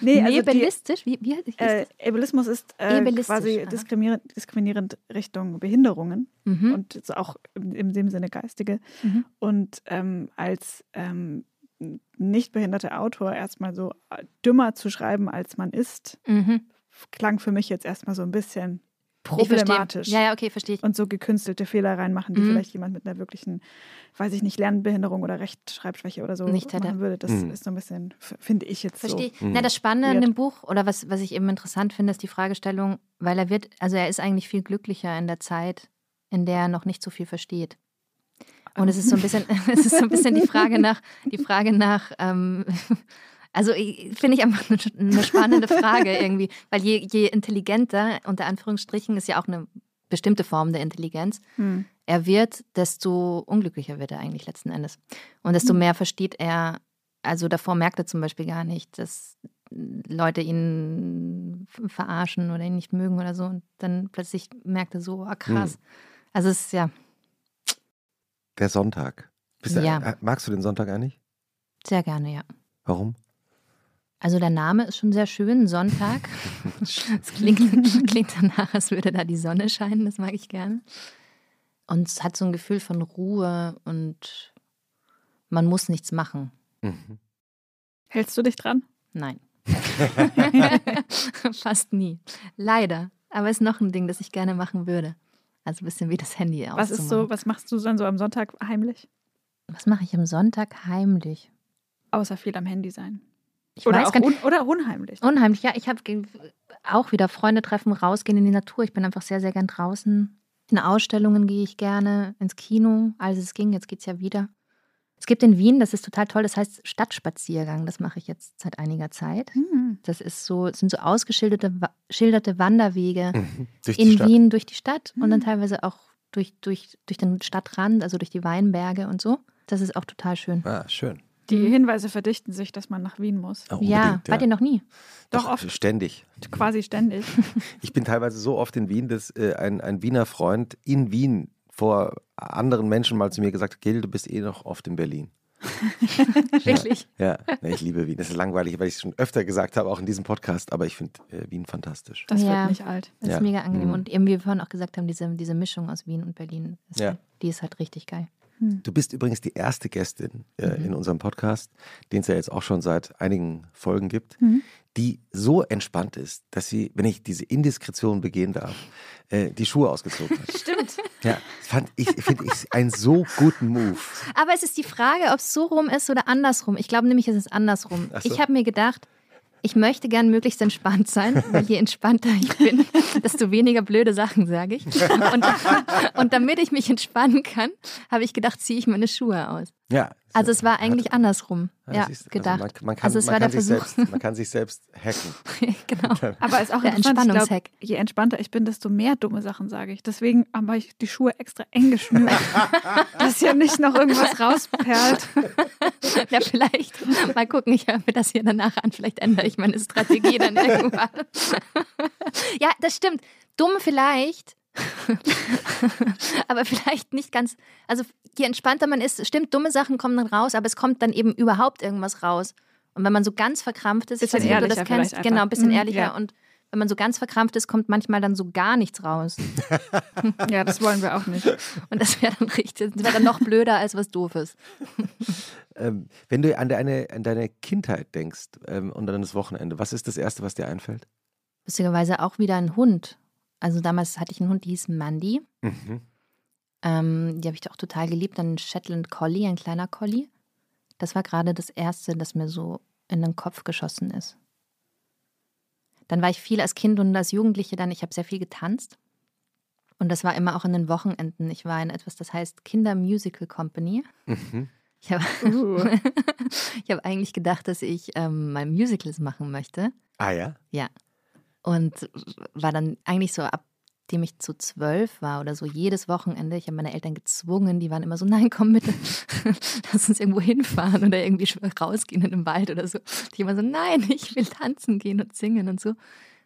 Speaker 2: Nee, also die,
Speaker 3: Nebelistisch? Wie, wie, wie
Speaker 2: äh, Ableismus ist äh, quasi
Speaker 3: aha.
Speaker 2: diskriminierend, diskriminierend Richtung Behinderungen
Speaker 3: mhm.
Speaker 2: und auch im, in dem Sinne geistige.
Speaker 3: Mhm.
Speaker 2: Und ähm, als ähm, nicht behinderter Autor erstmal so äh, dümmer zu schreiben, als man ist,
Speaker 3: Mhm.
Speaker 2: klang für mich jetzt erstmal so ein bisschen problematisch.
Speaker 3: Ja, ja, okay, verstehe ich.
Speaker 2: Und so gekünstelte Fehler reinmachen, die
Speaker 3: Mhm.
Speaker 2: vielleicht jemand mit einer wirklichen, weiß ich nicht, Lernbehinderung oder Rechtschreibschwäche oder so
Speaker 3: Nicht hätte.
Speaker 2: machen würde. Das
Speaker 1: Mhm.
Speaker 2: ist so ein bisschen, finde ich jetzt
Speaker 3: Verstehe.
Speaker 2: so.
Speaker 1: Mhm.
Speaker 3: Na, das Spannende
Speaker 2: Weird.
Speaker 3: an dem Buch, oder was, was ich eben interessant finde, ist die Fragestellung, weil er wird, also er ist eigentlich viel glücklicher in der Zeit, in der er noch nicht so viel versteht. Und es ist so ein bisschen, es ist so ein bisschen die Frage nach, die Frage nach, ähm, also ich- finde ich einfach eine, spannende Frage irgendwie, weil je, je intelligenter, unter Anführungsstrichen, ist ja auch eine bestimmte Form der Intelligenz,
Speaker 2: Hm.
Speaker 3: er wird, desto unglücklicher wird er eigentlich letzten Endes. Und desto mehr versteht er, also davor merkt er zum Beispiel gar nicht, dass Leute ihn verarschen oder ihn nicht mögen oder so. Und dann plötzlich merkt er so, ah krass. Also es ist ja
Speaker 1: Der Sonntag. Bist du,
Speaker 3: Ja.
Speaker 1: äh, magst du den Sonntag eigentlich?
Speaker 3: sehr gerne, ja.
Speaker 1: Warum?
Speaker 3: Also der Name ist schon sehr schön, Sonntag. Es klingt, klingt danach, als würde da die Sonne scheinen, das mag ich gerne. Und es hat so ein Gefühl von Ruhe und man muss nichts machen.
Speaker 1: Mhm.
Speaker 2: Hältst du dich dran?
Speaker 3: Nein. Fast nie. Leider. Aber ist noch ein Ding, das ich gerne machen würde. Also ein bisschen wie das Handy
Speaker 2: Was ist so, was machst du dann so am Sonntag heimlich?
Speaker 3: Was mache ich am Sonntag heimlich?
Speaker 2: Außer viel am Handy sein.
Speaker 3: Ich
Speaker 2: Oder
Speaker 3: weiß
Speaker 2: auch
Speaker 3: gar
Speaker 2: un oder unheimlich.
Speaker 3: Unheimlich, ja. Ich habe auch wieder Freunde treffen, rausgehen in die Natur. Ich bin einfach sehr, sehr gern draußen. In Ausstellungen gehe ich gerne, ins Kino, als es ging. Jetzt geht es ja wieder. Es gibt in Wien, das ist total toll, das heißt Stadtspaziergang. Das mache ich jetzt seit einiger Zeit.
Speaker 2: Hm.
Speaker 3: Das ist so, es sind so ausgeschilderte schilderte Wanderwege
Speaker 1: Mhm.
Speaker 3: In
Speaker 1: Stadt.
Speaker 3: Wien durch die Stadt und dann
Speaker 2: Mhm.
Speaker 3: teilweise auch durch, durch, durch den Stadtrand, also durch die Weinberge und so. Das ist auch total schön.
Speaker 1: Ah, schön.
Speaker 2: Die Hinweise verdichten sich, dass man nach Wien muss.
Speaker 3: Ja,
Speaker 1: unbedingt,
Speaker 3: wart ihr noch nie?
Speaker 2: Doch,
Speaker 1: Doch,
Speaker 2: oft.
Speaker 1: ständig.
Speaker 2: Quasi ständig.
Speaker 1: Ich bin teilweise so oft in Wien, dass äh, ein, ein Wiener Freund in Wien vor anderen Menschen mal zu mir gesagt hat, Gil, du bist eh noch oft in Berlin.
Speaker 3: Wirklich?
Speaker 1: Ja, nee, ich liebe Wien. Das ist langweilig, weil ich es schon öfter gesagt habe, auch in diesem Podcast, aber ich finde äh, Wien fantastisch.
Speaker 2: Das
Speaker 3: Ja.
Speaker 2: wird nicht alt.
Speaker 3: Das
Speaker 1: Ja.
Speaker 3: ist mega angenehm.
Speaker 1: Mhm.
Speaker 3: Und eben, wie wir vorhin auch gesagt haben, diese, diese Mischung aus Wien und Berlin, ist
Speaker 1: Ja.
Speaker 3: halt, die ist halt richtig geil.
Speaker 1: Du bist übrigens die erste Gästin äh,
Speaker 3: Mhm.
Speaker 1: in unserem Podcast, den es ja jetzt auch schon seit einigen Folgen gibt,
Speaker 2: Mhm.
Speaker 1: die so entspannt ist, dass sie, wenn ich diese Indiskretion begehen darf, äh, die Schuhe ausgezogen hat.
Speaker 3: Stimmt.
Speaker 1: Ja, fand ich, finde ich einen so guten Move.
Speaker 3: Aber es ist die Frage, ob es so rum ist oder andersrum. Ich glaube nämlich, es ist andersrum.
Speaker 1: So.
Speaker 3: Ich habe mir gedacht, ich möchte gern möglichst entspannt sein, weil je entspannter ich bin, desto weniger blöde Sachen sage ich. Und, und damit ich mich entspannen kann, habe ich gedacht, ziehe ich meine Schuhe aus.
Speaker 1: Ja.
Speaker 3: Also es war eigentlich andersrum.
Speaker 1: Ja,
Speaker 3: Ja,
Speaker 1: siehst du,
Speaker 3: gedacht.
Speaker 1: Also man, man kann,
Speaker 3: Also es
Speaker 1: man
Speaker 3: war
Speaker 1: kann
Speaker 3: der
Speaker 1: sich
Speaker 3: Versuch.
Speaker 1: selbst, man kann sich selbst hacken.
Speaker 3: genau.
Speaker 2: Aber ist auch
Speaker 3: Der Entspannungshack.
Speaker 2: je entspannter ich bin, desto mehr dumme Sachen sage ich. Deswegen habe ich die Schuhe extra eng geschnürt, dass hier nicht noch irgendwas rausperlt.
Speaker 3: Ja, vielleicht. Mal gucken, ich höre mir das hier danach an. Vielleicht ändere ich meine Strategie dann irgendwann. Ja, das stimmt. Dumm vielleicht. aber vielleicht nicht ganz. Also, je entspannter man ist, stimmt, dumme Sachen kommen dann raus, aber es kommt dann eben überhaupt irgendwas raus. Und wenn man so ganz verkrampft ist, ich
Speaker 2: Bisschen
Speaker 3: weiß nicht, ob du das
Speaker 2: ehrlicher
Speaker 3: kennst, genau, ein bisschen
Speaker 2: Mhm,
Speaker 3: ehrlicher.
Speaker 2: ja.
Speaker 3: Und wenn man so ganz verkrampft ist, kommt manchmal dann so gar nichts raus.
Speaker 2: Ja, das wollen wir auch nicht.
Speaker 3: Und das wäre dann richtig, das wäre dann noch blöder als was Doofes.
Speaker 1: Ähm, wenn du an deine, an deine Kindheit denkst ähm, und an das Wochenende, was ist das Erste, was dir einfällt?
Speaker 3: Lustigerweise auch wieder ein Hund. Also damals hatte ich einen Hund, die hieß Mandy.
Speaker 1: Mhm.
Speaker 3: Ähm, die habe ich auch total geliebt. Dann Shetland Collie, ein kleiner Collie. Das war gerade das Erste, das mir so in den Kopf geschossen ist. Dann war ich viel als Kind und als Jugendliche dann, ich habe sehr viel getanzt. Und das war immer auch in den Wochenenden. Ich war in etwas, das heißt Kinder Musical Company.
Speaker 1: Mhm.
Speaker 3: Ich habe
Speaker 2: Uh.
Speaker 3: hab eigentlich gedacht, dass ich ähm, mal Musicals machen möchte.
Speaker 1: Ah ja?
Speaker 3: Ja. Und war dann eigentlich so, ab dem ich zu zwölf war oder so, jedes Wochenende, ich habe meine Eltern gezwungen, die waren immer so, nein, komm bitte, lass uns irgendwo hinfahren oder irgendwie rausgehen in den Wald oder so. Ich immer so, nein, ich will tanzen gehen und singen und so. Und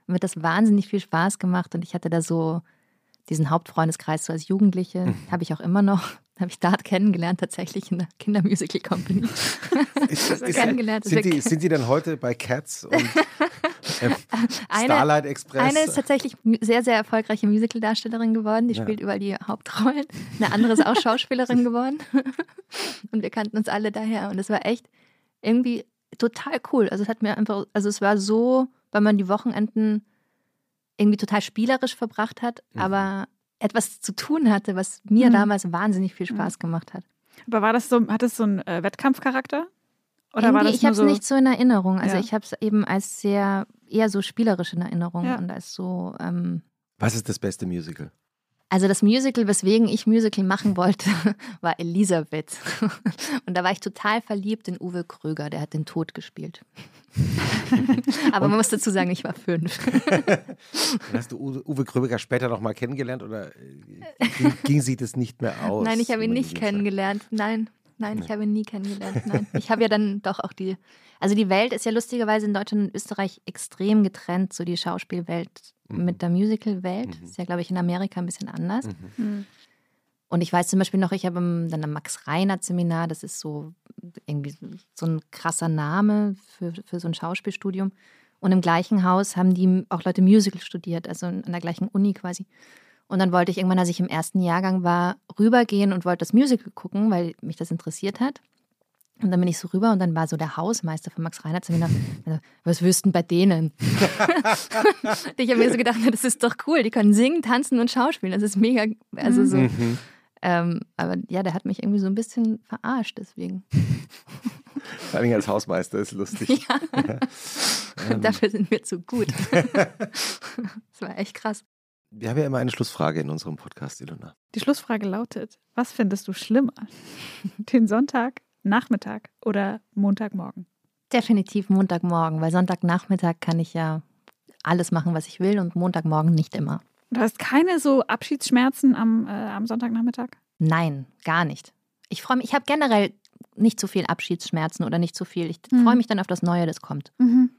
Speaker 3: mir hat das wahnsinnig viel Spaß gemacht und ich hatte da so diesen Hauptfreundeskreis so als Jugendliche, habe ich auch immer noch, habe ich dort kennengelernt, tatsächlich in der Kindermusical Company.
Speaker 1: Ist, ist, ist,
Speaker 3: kennengelernt.
Speaker 1: sind, die, sind die dann heute bei Cats und
Speaker 3: Eine-
Speaker 1: Starlight Express?
Speaker 3: Eine ist tatsächlich sehr, sehr erfolgreiche Musical-Darstellerin geworden. Die
Speaker 1: Ja.
Speaker 3: spielt überall die Hauptrollen. Eine andere ist auch Schauspielerin geworden. Und wir kannten uns alle daher. Und es war echt irgendwie total cool. Also es hat mir einfach, also es war so, weil man die Wochenenden irgendwie total spielerisch verbracht hat, mhm. aber etwas zu tun hatte, was mir mhm. damals wahnsinnig viel Spaß gemacht hat.
Speaker 2: Aber war das so, hat es so einen äh, Wettkampfcharakter?
Speaker 3: Oder Irgendwie, war das ich habe es so nicht so in Erinnerung. Also ja. ich habe es eben als sehr, eher so spielerisch in Erinnerung ja. und als so. Ähm,
Speaker 1: Was ist das beste Musical?
Speaker 3: Also das Musical, weswegen ich Musical machen wollte, war Elisabeth. Und da war ich total verliebt in Uwe Kröger, der hat den Tod gespielt. Aber man muss dazu sagen, ich war fünf.
Speaker 1: Hast du Uwe Kröger später noch mal kennengelernt oder äh, ging, ging sie das nicht mehr aus?
Speaker 3: Nein, ich habe ihn nicht kennengelernt. Nein, nein, ich habe ihn nie kennengelernt. Nein, ich habe ja dann doch auch die. Also die Welt ist ja lustigerweise in Deutschland und Österreich extrem getrennt, so die Schauspielwelt mhm. mit der Musical-Welt. Mhm. Ist ja, glaube ich, in Amerika ein bisschen anders. Mhm. mhm. Und ich weiß zum Beispiel noch, ich habe dann am Max-Reinhardt-Seminar, das ist so irgendwie so ein krasser Name für, für so ein Schauspielstudium. Und im gleichen Haus haben die auch Leute Musical studiert, also an der gleichen Uni quasi. Und dann wollte ich irgendwann, als ich im ersten Jahrgang war, rübergehen und wollte das Musical gucken, weil mich das interessiert hat. Und dann bin ich so rüber und dann war so der Hausmeister von Max Reinhardt Seminar. Was wüssten bei denen? ich habe mir so gedacht, das ist doch cool. Die können singen, tanzen und schauspielen. Das ist mega. Also so. Mhm. Ähm, aber ja, der hat mich irgendwie so ein bisschen verarscht deswegen.
Speaker 1: Vor allem als Hausmeister ist lustig. Ja.
Speaker 3: ja. Dafür sind wir zu gut. das war echt krass.
Speaker 1: Wir haben ja immer eine Schlussfrage in unserem Podcast, Ilona.
Speaker 2: Die Schlussfrage lautet: Was findest du schlimmer? Den Sonntag, Nachmittag oder Montagmorgen?
Speaker 3: Definitiv Montagmorgen, weil Sonntagnachmittag kann ich ja alles machen, was ich will und Montagmorgen nicht immer.
Speaker 2: Du hast keine so Abschiedsschmerzen am, äh, am Sonntagnachmittag?
Speaker 3: Nein, gar nicht. Ich freue mich, ich habe generell nicht so viel Abschiedsschmerzen oder nicht so viel. Ich mhm. freue mich dann auf das Neue, das kommt. Mhm.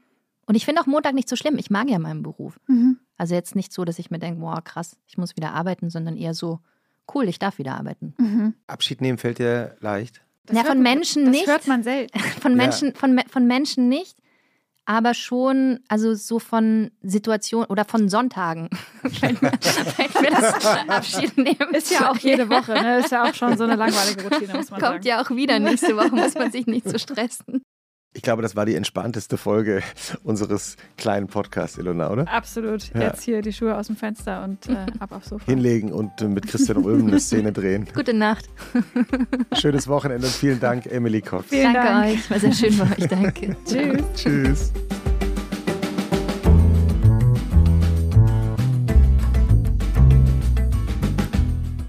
Speaker 3: Und ich finde auch Montag nicht so schlimm. Ich mag ja meinen Beruf. Mhm. Also jetzt nicht so, dass ich mir denke, boah, krass, ich muss wieder arbeiten, sondern eher so, cool, ich darf wieder arbeiten.
Speaker 1: Mhm. Abschied nehmen fällt dir leicht?
Speaker 3: Das ja, von Menschen
Speaker 2: man,
Speaker 3: nicht.
Speaker 2: Das hört man selten.
Speaker 3: Von Menschen, ja. von, von Menschen nicht aber schon, also so von Situationen oder von Sonntagen. wenn, wir das Abschied nehmen.
Speaker 2: Ist ja auch jede Woche, ne? Ist ja auch schon so eine langweilige Routine, muss man
Speaker 3: Kommt
Speaker 2: sagen.
Speaker 3: ja auch wieder nächste Woche, muss man sich nicht so stressen.
Speaker 1: Ich glaube, das war die entspannteste Folge unseres kleinen Podcasts, Ilona, oder?
Speaker 2: Absolut. Ja. Jetzt hier die Schuhe aus dem Fenster und äh, ab aufs Sofa.
Speaker 1: Hinlegen und äh, mit Christian Röhm eine Szene drehen.
Speaker 3: Gute Nacht.
Speaker 1: Schönes Wochenende und vielen Dank, Emily Cox.
Speaker 3: Vielen Danke Dank. euch. War sehr schön bei euch. Danke.
Speaker 2: Tschüss.
Speaker 1: Tschüss.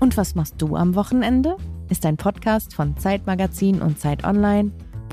Speaker 4: Und was machst du am Wochenende? Ist ein Podcast von Zeitmagazin und Zeit Online